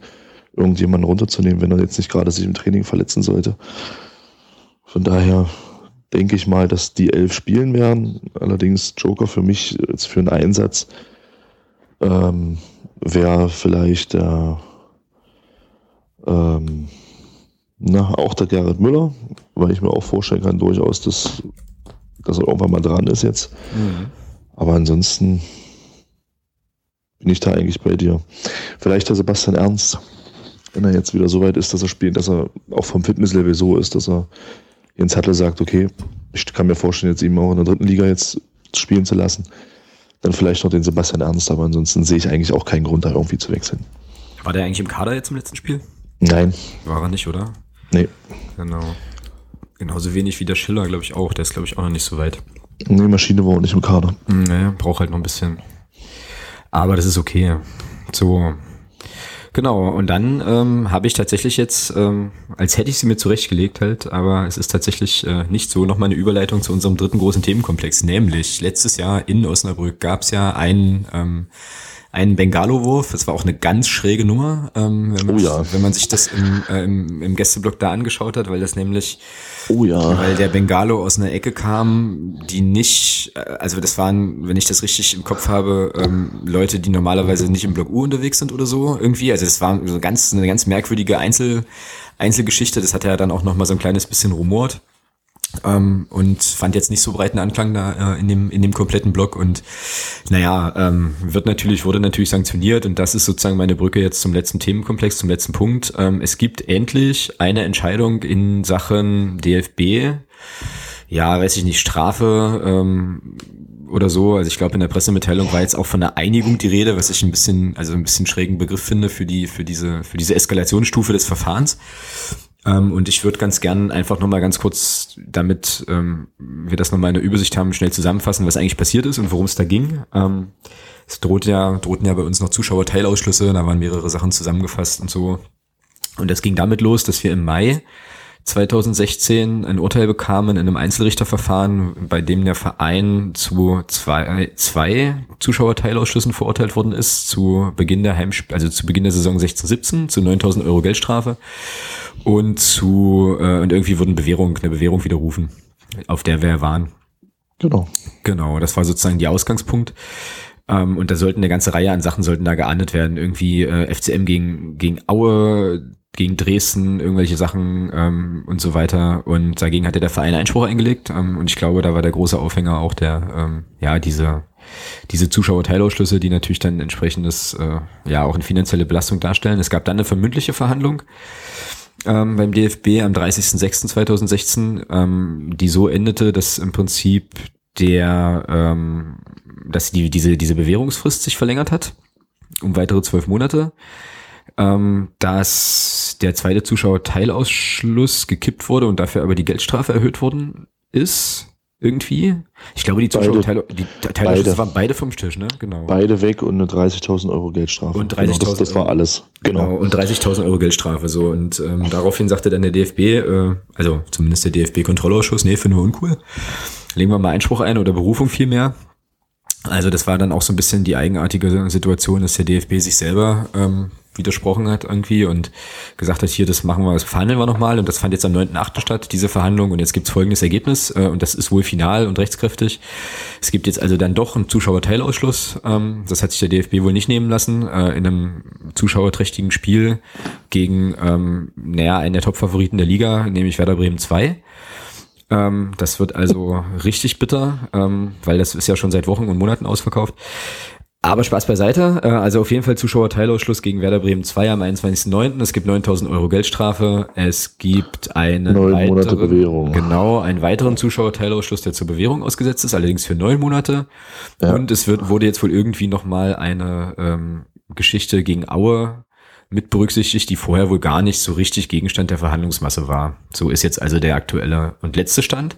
irgendjemanden runterzunehmen, wenn er jetzt nicht gerade sich im Training verletzen sollte. Von daher denke ich mal, dass die elf spielen werden. Allerdings Joker für mich jetzt für einen Einsatz ähm, wäre vielleicht der ähm, na, auch der Gerrit Müller, weil ich mir auch vorstellen kann, durchaus, dass, dass er irgendwann mal dran ist jetzt. Mhm. Aber ansonsten bin ich da eigentlich bei dir. Vielleicht der Sebastian Ernst, wenn er jetzt wieder so weit ist, dass er spielt, dass er auch vom Fitnesslevel so ist, dass er Jens Hattel sagt, okay, ich kann mir vorstellen, jetzt ihm auch in der dritten Liga jetzt spielen zu lassen. Dann vielleicht noch den Sebastian Ernst, aber ansonsten sehe ich eigentlich auch keinen Grund, da irgendwie zu wechseln. War der eigentlich im Kader jetzt im letzten Spiel? Nein. War er nicht, oder? Nee. Genau. Genauso wenig wie der Schiller, glaube ich auch. Der ist, glaube ich, auch noch nicht so weit. Nee, Maschine war auch nicht im Kader. Nee, braucht halt noch ein bisschen. Aber das ist okay. So. Genau, und dann ähm, habe ich tatsächlich jetzt, ähm, als hätte ich sie mir zurechtgelegt halt, aber es ist tatsächlich äh, nicht so, nochmal eine Überleitung zu unserem dritten großen Themenkomplex. Nämlich, letztes Jahr in Osnabrück gab es ja einen ähm, einen Bengalo-Wurf. Das war auch eine ganz schräge Nummer, ähm, wenn, man, oh ja. wenn man sich das im, äh, im, im Gästeblock da angeschaut hat, weil das nämlich, oh ja. weil der Bengalo aus einer Ecke kam, die nicht, äh, also das waren, wenn ich das richtig im Kopf habe, ähm, Leute, die normalerweise nicht im Block U unterwegs sind oder so irgendwie. Also das war so ganz, eine ganz merkwürdige Einzel, Einzelgeschichte. Das hat ja dann auch noch mal so ein kleines bisschen rumort ähm, und fand jetzt nicht so breiten Anklang da äh, in dem in dem kompletten Block und naja ähm, wird natürlich wurde natürlich sanktioniert und das ist sozusagen meine Brücke jetzt zum letzten Themenkomplex zum letzten Punkt. Ähm, es gibt endlich eine Entscheidung in Sachen DFB ja weiß ich nicht Strafe ähm, oder so. Also ich glaube in der Pressemitteilung war jetzt auch von der Einigung die Rede was ich ein bisschen also ein bisschen schrägen Begriff finde für die für diese für diese Eskalationsstufe des Verfahrens ähm, und ich würde ganz gern einfach nochmal ganz kurz, damit ähm, wir das nochmal in der Übersicht haben, schnell zusammenfassen, was eigentlich passiert ist und worum es da ging. Ähm, es droht ja, drohten ja bei uns noch Zuschauerteilausschlüsse, da waren mehrere Sachen zusammengefasst und so. Und das ging damit los, dass wir im Mai 2016 ein Urteil bekamen in einem Einzelrichterverfahren, bei dem der Verein zu zwei, zwei Zuschauerteilausschüssen verurteilt worden ist, zu Beginn der Heimsp also zu Beginn der Saison 16-17 zu 9000 Euro Geldstrafe und zu äh, und irgendwie wurden Bewährung, eine Bewährung widerrufen, auf der wir waren. Genau. Genau, das war sozusagen der Ausgangspunkt. Ähm, und da sollten eine ganze Reihe an Sachen sollten da geahndet werden. Irgendwie äh, FCM gegen, gegen Aue, gegen Dresden, irgendwelche Sachen ähm, und so weiter. Und dagegen hatte der Verein Einspruch eingelegt. Ähm, und ich glaube, da war der große Aufhänger auch der, ähm, ja, diese, diese Zuschauerteilausschlüsse, die natürlich dann entsprechendes, äh, ja, auch eine finanzielle Belastung darstellen. Es gab dann eine vermündliche Verhandlung ähm, beim DFB am 30.06.2016, ähm, die so endete, dass im Prinzip der, ähm, dass die, diese, diese Bewährungsfrist sich verlängert hat um weitere zwölf Monate, ähm, dass der zweite Zuschauer Teilausschluss gekippt wurde und dafür aber die Geldstrafe erhöht worden ist. irgendwie. Ich glaube, die Zuschauer, Beide. die Teilausschüsse waren beide vom Tisch, ne? Genau. Beide weg und eine 30.000 Euro Geldstrafe. Und genau, 30.000 das, das war Euro. alles. Genau, Genau. und 30.000 Euro Geldstrafe so. Und ähm, daraufhin sagte dann der DFB, äh, also zumindest der DFB-Kontrollausschuss, nee, finden wir uncool. Legen wir mal Einspruch ein oder Berufung vielmehr. Also das war dann auch so ein bisschen die eigenartige Situation, dass der DFB sich selber ähm, widersprochen hat irgendwie und gesagt hat, hier, das machen wir, das verhandeln wir nochmal und das fand jetzt am 9.8. statt, diese Verhandlung und jetzt gibt's folgendes Ergebnis äh, und das ist wohl final und rechtskräftig. Es gibt jetzt also dann doch einen Zuschauerteilausschluss, ähm, das hat sich der DFB wohl nicht nehmen lassen, äh, in einem zuschauerträchtigen Spiel gegen, ähm, naja, einen der Top-Favoriten der Liga, nämlich Werder Bremen 2. Ähm, das wird also richtig bitter, ähm, weil das ist ja schon seit Wochen und Monaten ausverkauft. Aber Spaß beiseite. Äh, also auf jeden Fall Zuschauerteilausschluss gegen Werder Bremen 2 am 21.09. Es gibt 9.000 Euro Geldstrafe. Es gibt eine Neun Monate Bewährung. Genau, einen weiteren Zuschauerteilausschluss, der zur Bewährung ausgesetzt ist, allerdings für neun Monate. Ja. Und es wird, wurde jetzt wohl irgendwie nochmal eine ähm, Geschichte gegen Aue mit berücksichtigt, die vorher wohl gar nicht so richtig Gegenstand der Verhandlungsmasse war. So ist jetzt also der aktuelle und letzte Stand.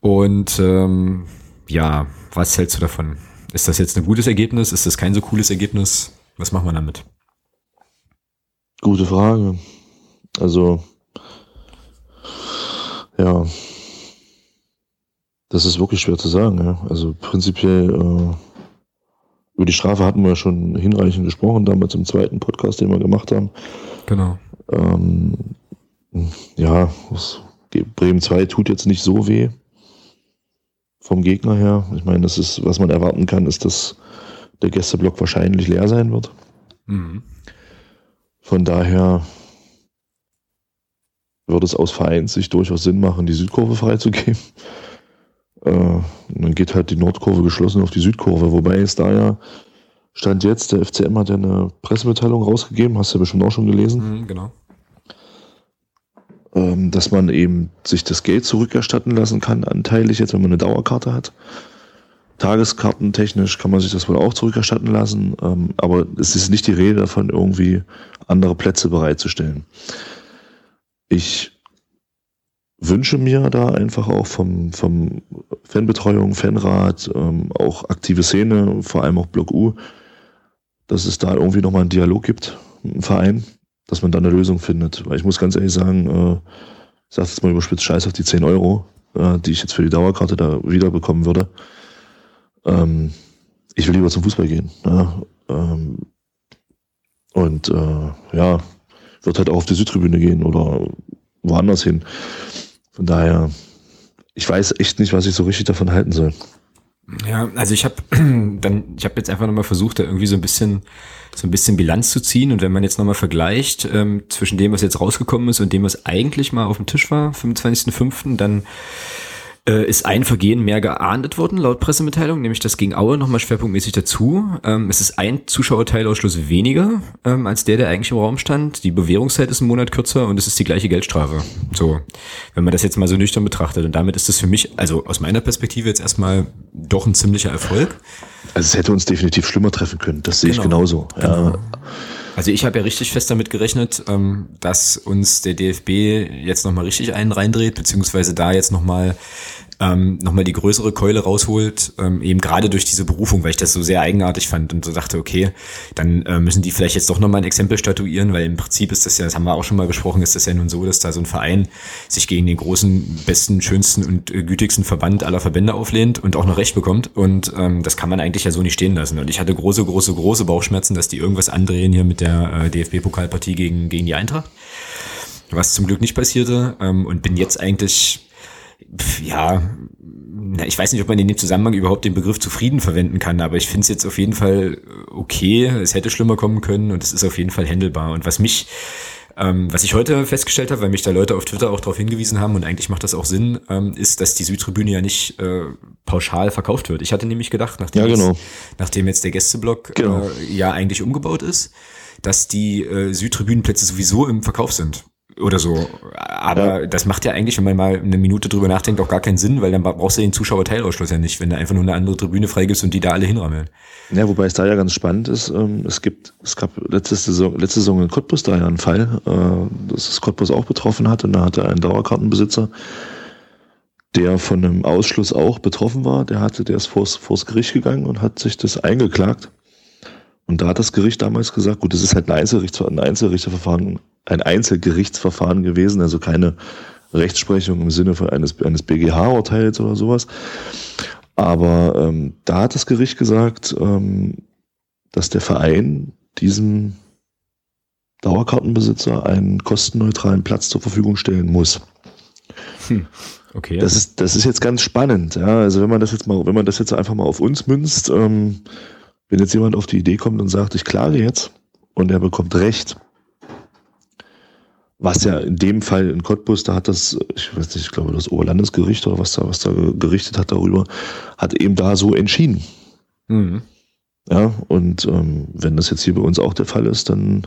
Und ähm, ja, was hältst du davon? Ist das jetzt ein gutes Ergebnis? Ist das kein so cooles Ergebnis? Was machen wir damit? Gute Frage. Also, ja, das ist wirklich schwer zu sagen. Ja. Also prinzipiell äh, über die Strafe hatten wir schon hinreichend gesprochen, damals im zweiten Podcast, den wir gemacht haben. Genau. Ähm, ja, Bremen 2 tut jetzt nicht so weh vom Gegner her. Ich meine, das ist, was man erwarten kann, ist, dass der Gästeblock wahrscheinlich leer sein wird. Mhm. Von daher würde es aus Vereinssicht durchaus Sinn machen, die Südkurve freizugeben. Äh, und dann geht halt die Nordkurve geschlossen auf die Südkurve, wobei es da ja stand jetzt, der FCM hat ja eine Pressemitteilung rausgegeben, hast du ja bestimmt auch schon gelesen, Mhm, genau. ähm, dass man eben sich das Geld zurückerstatten lassen kann, anteilig jetzt, wenn man eine Dauerkarte hat. Tageskartentechnisch kann man sich das wohl auch zurückerstatten lassen, ähm, aber es ist nicht die Rede davon, irgendwie andere Plätze bereitzustellen. Ich wünsche mir da einfach auch vom, vom Fanbetreuung, Fanrat, ähm, auch aktive Szene, vor allem auch Block U, dass es da irgendwie nochmal einen Dialog gibt dem Verein, dass man da eine Lösung findet. Weil ich muss ganz ehrlich sagen, äh, ich sag jetzt mal überspitzt, scheiß auf die 10 Euro, äh, die ich jetzt für die Dauerkarte da wiederbekommen würde. Ähm, ich will lieber zum Fußball gehen. Ja? Ähm, und äh, ja, wird halt auch auf die Südtribüne gehen oder woanders hin. Von daher, ich weiß echt nicht, was ich so richtig davon halten soll. Ja, also ich habe dann, ich habe jetzt einfach nochmal versucht, da irgendwie so ein bisschen, so ein bisschen Bilanz zu ziehen. Und wenn man jetzt nochmal vergleicht ähm, zwischen dem, was jetzt rausgekommen ist und dem, was eigentlich mal auf dem Tisch war, 25.05., dann äh, ist ein Vergehen mehr geahndet worden, laut Pressemitteilung, nämlich das ging Aue nochmal schwerpunktmäßig dazu. Ähm, es ist ein Zuschauerteilausschluss weniger ähm, als der, der eigentlich im Raum stand. Die Bewährungszeit ist einen Monat kürzer und es ist die gleiche Geldstrafe. So, wenn man das jetzt mal so nüchtern betrachtet. Und damit ist es für mich, also aus meiner Perspektive jetzt erstmal doch ein ziemlicher Erfolg. Also es hätte uns definitiv schlimmer treffen können, das sehe ich Genau. genauso. Ja, Also ich habe ja richtig fest damit gerechnet, ähm, dass uns der DFB jetzt nochmal richtig einen reindreht, beziehungsweise da jetzt nochmal ähm, noch mal die größere Keule rausholt, ähm, eben gerade durch diese Berufung, weil ich das so sehr eigenartig fand und so dachte, okay, dann äh, müssen die vielleicht jetzt doch nochmal ein Exempel statuieren, weil im Prinzip ist das ja, das haben wir auch schon mal besprochen, ist das ja nun so, dass da so ein Verein sich gegen den großen, besten, schönsten und äh, gütigsten Verband aller Verbände auflehnt und auch noch Recht bekommt. Und ähm, das kann man eigentlich ja so nicht stehen lassen. Und ich hatte große, große, große Bauchschmerzen, dass die irgendwas andrehen hier mit der äh, DFB-Pokalpartie gegen, gegen die Eintracht was zum Glück nicht passierte. Ähm, und bin jetzt eigentlich pf, ja, ich weiß nicht, ob man in dem Zusammenhang überhaupt den Begriff zufrieden verwenden kann, aber ich finde es jetzt auf jeden Fall äh, okay. Es hätte schlimmer kommen können und es ist auf jeden Fall handelbar. Und was mich, ähm, was ich heute festgestellt habe, weil mich da Leute auf Twitter auch darauf hingewiesen haben und eigentlich macht das auch Sinn, ähm, ist, dass die Südtribüne ja nicht äh, pauschal verkauft wird. Ich hatte nämlich gedacht, nachdem, Ja, genau. jetzt, nachdem jetzt der Gästeblock Genau. äh, ja eigentlich umgebaut ist, dass die äh, Südtribünenplätze sowieso im Verkauf sind. Oder so. Aber das macht ja eigentlich, wenn man mal eine Minute drüber nachdenkt, auch gar keinen Sinn, weil dann brauchst du den Zuschauerteilausschluss ja nicht, wenn du einfach nur eine andere Tribüne freigibst und die da alle hinrammeln. Ja, wobei es da ja ganz spannend ist, ähm, es gibt, es gab letzte Saison, letzte Saison in Cottbus da ja einen Fall, äh, dass es Cottbus auch betroffen hat und da hatte ein Dauerkartenbesitzer der von einem Ausschluss auch betroffen war. Der hatte, der ist vors, vors Gericht gegangen und hat sich das eingeklagt. Und da hat das Gericht damals gesagt, gut, das ist halt ein, Einzelrichter, ein Einzelrichterverfahren, ein Einzelgerichtsverfahren gewesen, also keine Rechtsprechung im Sinne von eines, eines BGH-Urteils oder sowas. Aber ähm, da hat das Gericht gesagt, ähm, dass der Verein diesem Dauerkartenbesitzer einen kostenneutralen Platz zur Verfügung stellen muss. Hm. Okay. Das ist, das ist jetzt ganz spannend. Ja, also wenn man das jetzt mal, wenn man das jetzt einfach mal auf uns münzt, ähm, wenn jetzt jemand auf die Idee kommt und sagt, ich klage jetzt und er bekommt Recht, was ja in dem Fall in Cottbus, da hat das, ich weiß nicht, ich glaube das Oberlandesgericht oder was da, was da gerichtet hat darüber, hat eben da so entschieden. Mhm. Ja, und ähm, wenn das jetzt hier bei uns auch der Fall ist, dann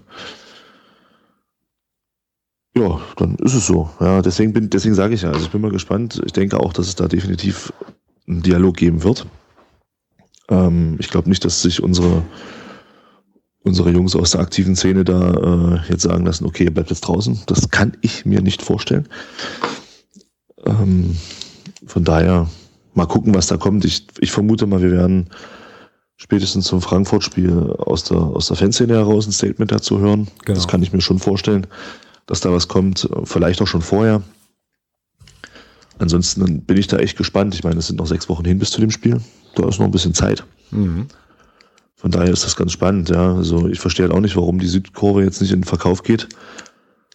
ja, dann ist es so. Ja, deswegen bin, deswegen sage ich ja, also ich bin mal gespannt. Ich denke auch, dass es da definitiv einen Dialog geben wird. Ähm, ich glaube nicht, dass sich unsere, unsere Jungs aus der aktiven Szene da äh, jetzt sagen lassen, okay, ihr bleibt jetzt draußen. Das kann ich mir nicht vorstellen. Ähm, von daher mal gucken, was da kommt. Ich, ich vermute mal, wir werden spätestens zum Frankfurt-Spiel aus der, aus der Fanszene heraus ein Statement dazu hören. Genau. Das kann ich mir schon vorstellen dass da was kommt, vielleicht auch schon vorher. Ansonsten bin ich da echt gespannt. Ich meine, es sind noch sechs Wochen hin bis zu dem Spiel. Da ist noch ein bisschen Zeit. Mhm. Von daher ist das ganz spannend, ja. Also ich verstehe halt auch nicht, warum die Südkurve jetzt nicht in den Verkauf geht,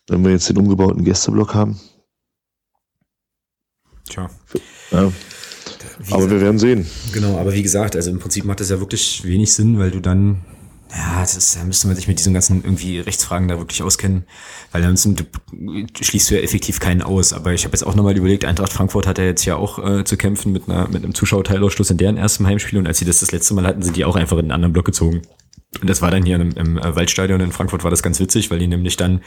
wenn wir jetzt den umgebauten Gästeblock haben. Tja. Ja. Wie aber gesagt, wir werden sehen. Genau, aber wie gesagt, also im Prinzip macht das ja wirklich wenig Sinn, weil du dann ja, das ist, da müsste man sich mit diesen ganzen irgendwie Rechtsfragen da wirklich auskennen, weil dann schließt du ja effektiv keinen aus. Aber ich habe jetzt auch nochmal überlegt, Eintracht Frankfurt hat ja jetzt ja auch äh, zu kämpfen mit, einer, mit einem Zuschauerteilausschluss in deren ersten Heimspiel und als sie das das letzte Mal hatten, sind die auch einfach in einen anderen Block gezogen. Und das war dann hier im, im Waldstadion in Frankfurt war das ganz witzig, weil die nämlich dann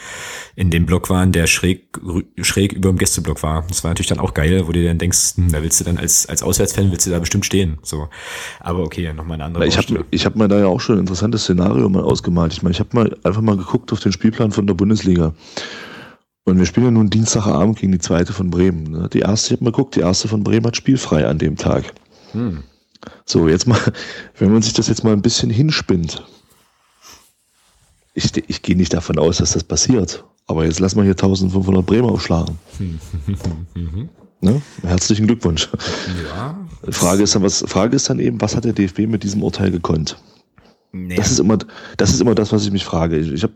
in dem Block waren, der schräg, schräg über dem Gästeblock war. Das war natürlich dann auch geil, wo du dann denkst, hm, da willst du dann als, als Auswärtsfan willst du da bestimmt stehen. So. Aber okay, nochmal eine andere Ich habe ich hab mir da ja auch schon ein interessantes Szenario mal ausgemalt. Ich meine, ich habe mal einfach mal geguckt auf den Spielplan von der Bundesliga. Und wir spielen ja nun Dienstagabend gegen die zweite von Bremen. Ne? Die erste, ich habe mal geguckt, die erste von Bremen hat spielfrei an dem Tag. Hm. So, jetzt mal, wenn man sich das jetzt mal ein bisschen hinspinnt. Ich, ich gehe nicht davon aus, dass das passiert. Aber jetzt lassen wir hier 1500 Bremer aufschlagen. ne? Herzlichen Glückwunsch. Ja. Frage ist, dann, was, Frage ist dann eben, was hat der DFB mit diesem Urteil gekonnt? Nee. Das, ist immer, das ist immer das, was ich mich frage. Ich, ich habe,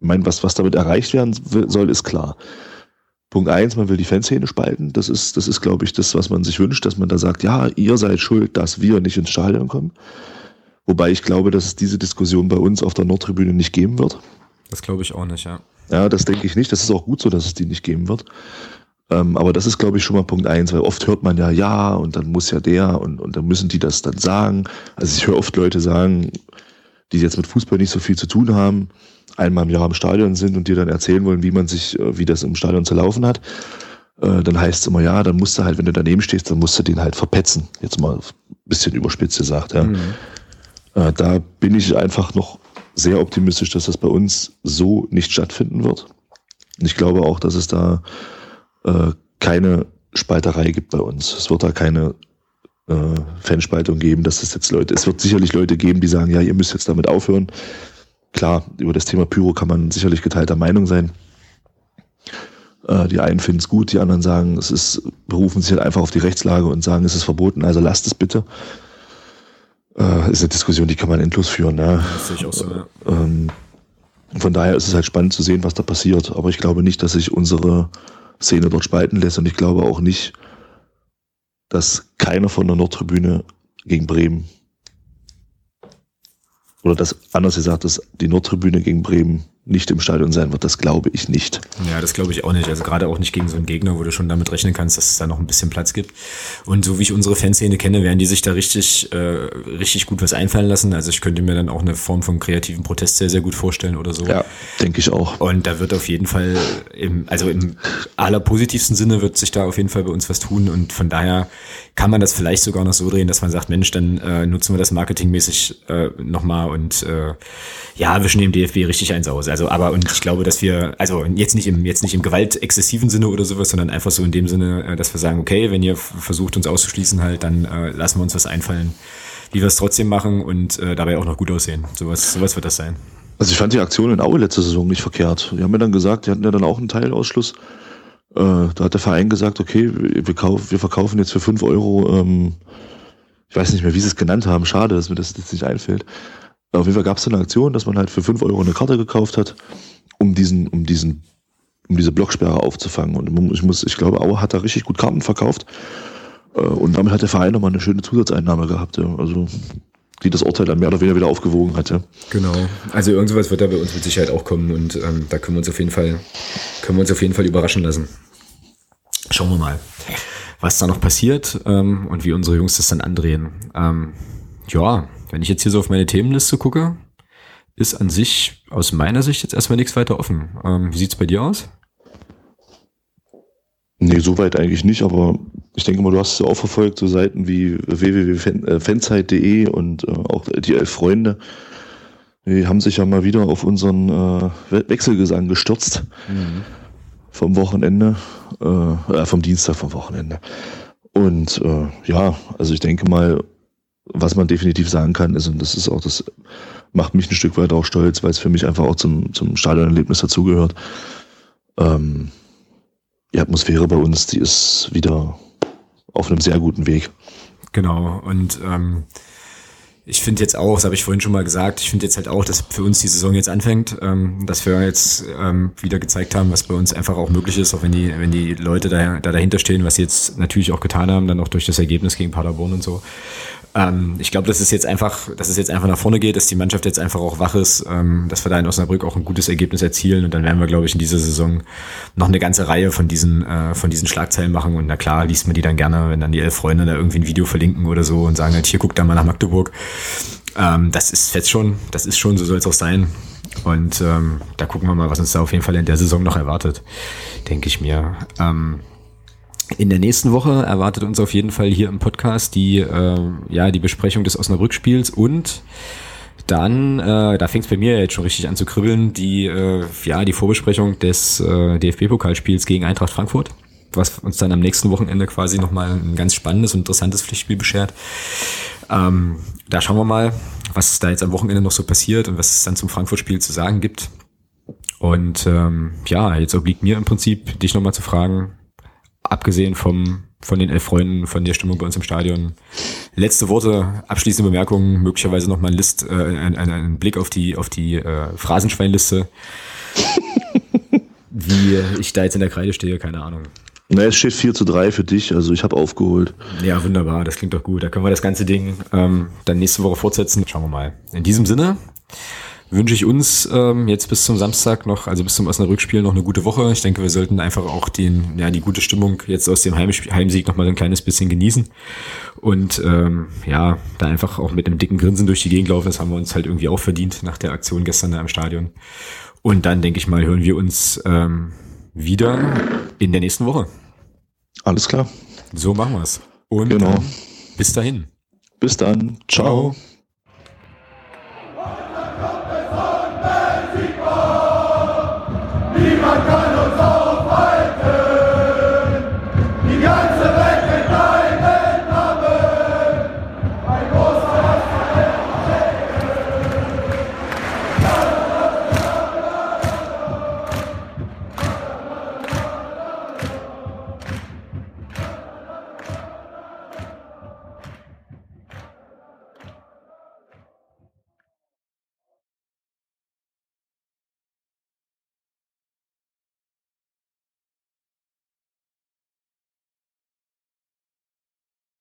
mein, was, was damit erreicht werden soll, ist klar. Punkt eins, man will die Fanszene spalten. Das ist, das ist, glaube ich, das, was man sich wünscht, dass man da sagt, ja, ihr seid schuld, dass wir nicht ins Stadion kommen. Wobei ich glaube, dass es diese Diskussion bei uns auf der Nordtribüne nicht geben wird. Das glaube ich auch nicht, ja. Ja, das denke ich nicht. Das ist auch gut so, dass es die nicht geben wird. Ähm, aber das ist, glaube ich, schon mal Punkt eins, weil oft hört man ja, ja, und dann muss ja der und, und dann müssen die das dann sagen. Also ich höre oft Leute sagen, die jetzt mit Fußball nicht so viel zu tun haben, einmal im Jahr im Stadion sind und dir dann erzählen wollen, wie man sich, äh, wie das im Stadion zu laufen hat, äh, dann heißt es immer, ja, dann musst du halt, wenn du daneben stehst, dann musst du den halt verpetzen. Jetzt mal ein bisschen überspitzt gesagt, ja. Mhm. Äh, da bin ich einfach noch sehr optimistisch, dass das bei uns so nicht stattfinden wird. Und ich glaube auch, dass es da äh, keine Spalterei gibt bei uns. Es wird da keine äh, Fanspaltung geben, dass es jetzt Leute, es wird sicherlich Leute geben, die sagen, ja, ihr müsst jetzt damit aufhören. Klar, über das Thema Pyro kann man sicherlich geteilter Meinung sein. Äh, die einen finden es gut, die anderen sagen, es ist, berufen sich halt einfach auf die Rechtslage und sagen, es ist verboten, also lasst es bitte. Äh, ist eine Diskussion, die kann man endlos führen. Ne? Das sehe ich auch so, ja. Ähm, von daher ist es halt spannend zu sehen, was da passiert. Aber ich glaube nicht, dass sich unsere Szene dort spalten lässt und ich glaube auch nicht, dass keiner von der Nordtribüne gegen Bremen oder das anders gesagt, dass die Nordtribüne gegen Bremen nicht im Stadion sein wird, das glaube ich nicht. Ja, das glaube ich auch nicht. Also gerade auch nicht gegen so einen Gegner, wo du schon damit rechnen kannst, dass es da noch ein bisschen Platz gibt. Und so wie ich unsere Fanszene kenne, werden die sich da richtig, äh, richtig gut was einfallen lassen. Also ich könnte mir dann auch eine Form von kreativen Protest sehr, sehr gut vorstellen oder so. Ja, denke ich auch. Und da wird auf jeden Fall, im, also im allerpositivsten Sinne wird sich da auf jeden Fall bei uns was tun. Und von daher kann man das vielleicht sogar noch so drehen, dass man sagt, Mensch, dann äh, nutzen wir das marketingmäßig äh, nochmal und äh, ja, wischen dem DFB richtig eins aus. Also, aber und ich glaube, dass wir, also jetzt nicht im, jetzt nicht im gewaltexzessiven Sinne oder sowas, sondern einfach so in dem Sinne, äh, dass wir sagen, okay, wenn ihr versucht, uns auszuschließen, halt, dann äh, lassen wir uns was einfallen, wie wir es trotzdem machen und äh, dabei auch noch gut aussehen. Sowas, sowas wird das sein. Also ich fand die Aktion in Aue letzte Saison nicht verkehrt. Die haben mir dann gesagt, die hatten ja dann auch einen Teilausschluss. Äh, da hat der Verein gesagt, okay, wir, kauf, wir verkaufen jetzt für fünf Euro, ähm, ich weiß nicht mehr, wie sie es genannt haben, schade, dass mir das jetzt nicht einfällt. Auf jeden Fall gab es eine Aktion, dass man halt für fünf Euro eine Karte gekauft hat, um diesen, um diesen, um diese Blocksperre aufzufangen. Und ich muss, ich glaube, Aue hat da richtig gut Karten verkauft. Äh, und damit hat der Verein nochmal eine schöne Zusatzeinnahme gehabt. Ja. Also die das Urteil dann mehr oder weniger wieder aufgewogen hatte. Genau. Also irgendwas wird da bei uns mit Sicherheit auch kommen und ähm, da können wir uns auf jeden Fall, können wir uns auf jeden Fall überraschen lassen. Schauen wir mal, was da noch passiert ähm, und wie unsere Jungs das dann andrehen. Ähm, ja, wenn ich jetzt hier so auf meine Themenliste gucke, ist an sich aus meiner Sicht jetzt erstmal nichts weiter offen. Ähm, wie sieht's bei dir aus? Nee, soweit eigentlich nicht, aber ich denke mal, du hast es auch verfolgt, so Seiten wie www.fanzeit.de und äh, auch die Elf Freunde. Die haben sich ja mal wieder auf unseren äh, Wechselgesang gestürzt. Mhm. Vom Wochenende, äh, äh, vom Dienstag vom Wochenende. Und äh, ja, also ich denke mal, was man definitiv sagen kann, ist, und das ist auch, das macht mich ein Stück weit auch stolz, weil es für mich einfach auch zum, zum Stadionerlebnis dazugehört. Ähm, die Atmosphäre bei uns, die ist wieder auf einem sehr guten Weg. Genau. Und ähm, ich finde jetzt auch, das habe ich vorhin schon mal gesagt, ich finde jetzt halt auch, dass für uns die Saison jetzt anfängt, ähm, dass wir jetzt ähm, wieder gezeigt haben, was bei uns einfach auch möglich ist, auch wenn die, wenn die Leute da, da dahinter stehen, was sie jetzt natürlich auch getan haben, dann auch durch das Ergebnis gegen Paderborn und so. Ähm, ich glaube, dass es jetzt einfach, dass es jetzt einfach nach vorne geht, dass die Mannschaft jetzt einfach auch wach ist, ähm, dass wir da in Osnabrück auch ein gutes Ergebnis erzielen und dann werden wir, glaube ich, in dieser Saison noch eine ganze Reihe von diesen, äh, von diesen Schlagzeilen machen und na klar liest man die dann gerne, wenn dann die elf Freunde da irgendwie ein Video verlinken oder so und sagen halt, hier guckt da mal nach Magdeburg. Ähm, das ist jetzt schon, das ist schon, so soll es auch sein. Und ähm, da gucken wir mal, was uns da auf jeden Fall in der Saison noch erwartet, denke ich mir. In der nächsten Woche erwartet uns auf jeden Fall hier im Podcast die, äh, ja, die Besprechung des Osnabrück-Spiels und dann, äh, da fängt es bei mir jetzt schon richtig an zu kribbeln, die, äh, ja, die Vorbesprechung des äh, DFB-Pokalspiels gegen Eintracht Frankfurt, was uns dann am nächsten Wochenende quasi nochmal ein ganz spannendes und interessantes Pflichtspiel beschert. Ähm, da schauen wir mal, was da jetzt am Wochenende noch so passiert und was es dann zum Frankfurt-Spiel zu sagen gibt. Und ähm, ja, jetzt obliegt mir im Prinzip, dich nochmal zu fragen, abgesehen vom, von den elf Freunden, von der Stimmung bei uns im Stadion. Letzte Worte, abschließende Bemerkungen, möglicherweise nochmal ein List, äh, ein, ein, ein, Blick auf die, auf die äh, Phrasenschweinliste. Wie ich da jetzt in der Kreide stehe, keine Ahnung. Na, es steht 4 zu 3 für dich, also ich habe aufgeholt. Ja, wunderbar, das klingt doch gut. Da können wir das ganze Ding ähm, dann nächste Woche fortsetzen. Schauen wir mal. In diesem Sinne, wünsche ich uns ähm, jetzt bis zum Samstag noch, also bis zum Osnabrück-Spiel noch eine gute Woche. Ich denke, wir sollten einfach auch den, ja, die gute Stimmung jetzt aus dem Heimspiel, Heimsieg noch mal ein kleines bisschen genießen und ähm, ja, da einfach auch mit einem dicken Grinsen durch die Gegend laufen. Das haben wir uns halt irgendwie auch verdient nach der Aktion gestern da im Stadion. Und dann denke ich mal, hören wir uns ähm, wieder in der nächsten Woche. Alles klar. So machen wir's. Und genau. bis dahin. Bis dann. Ciao. Ciao. my God.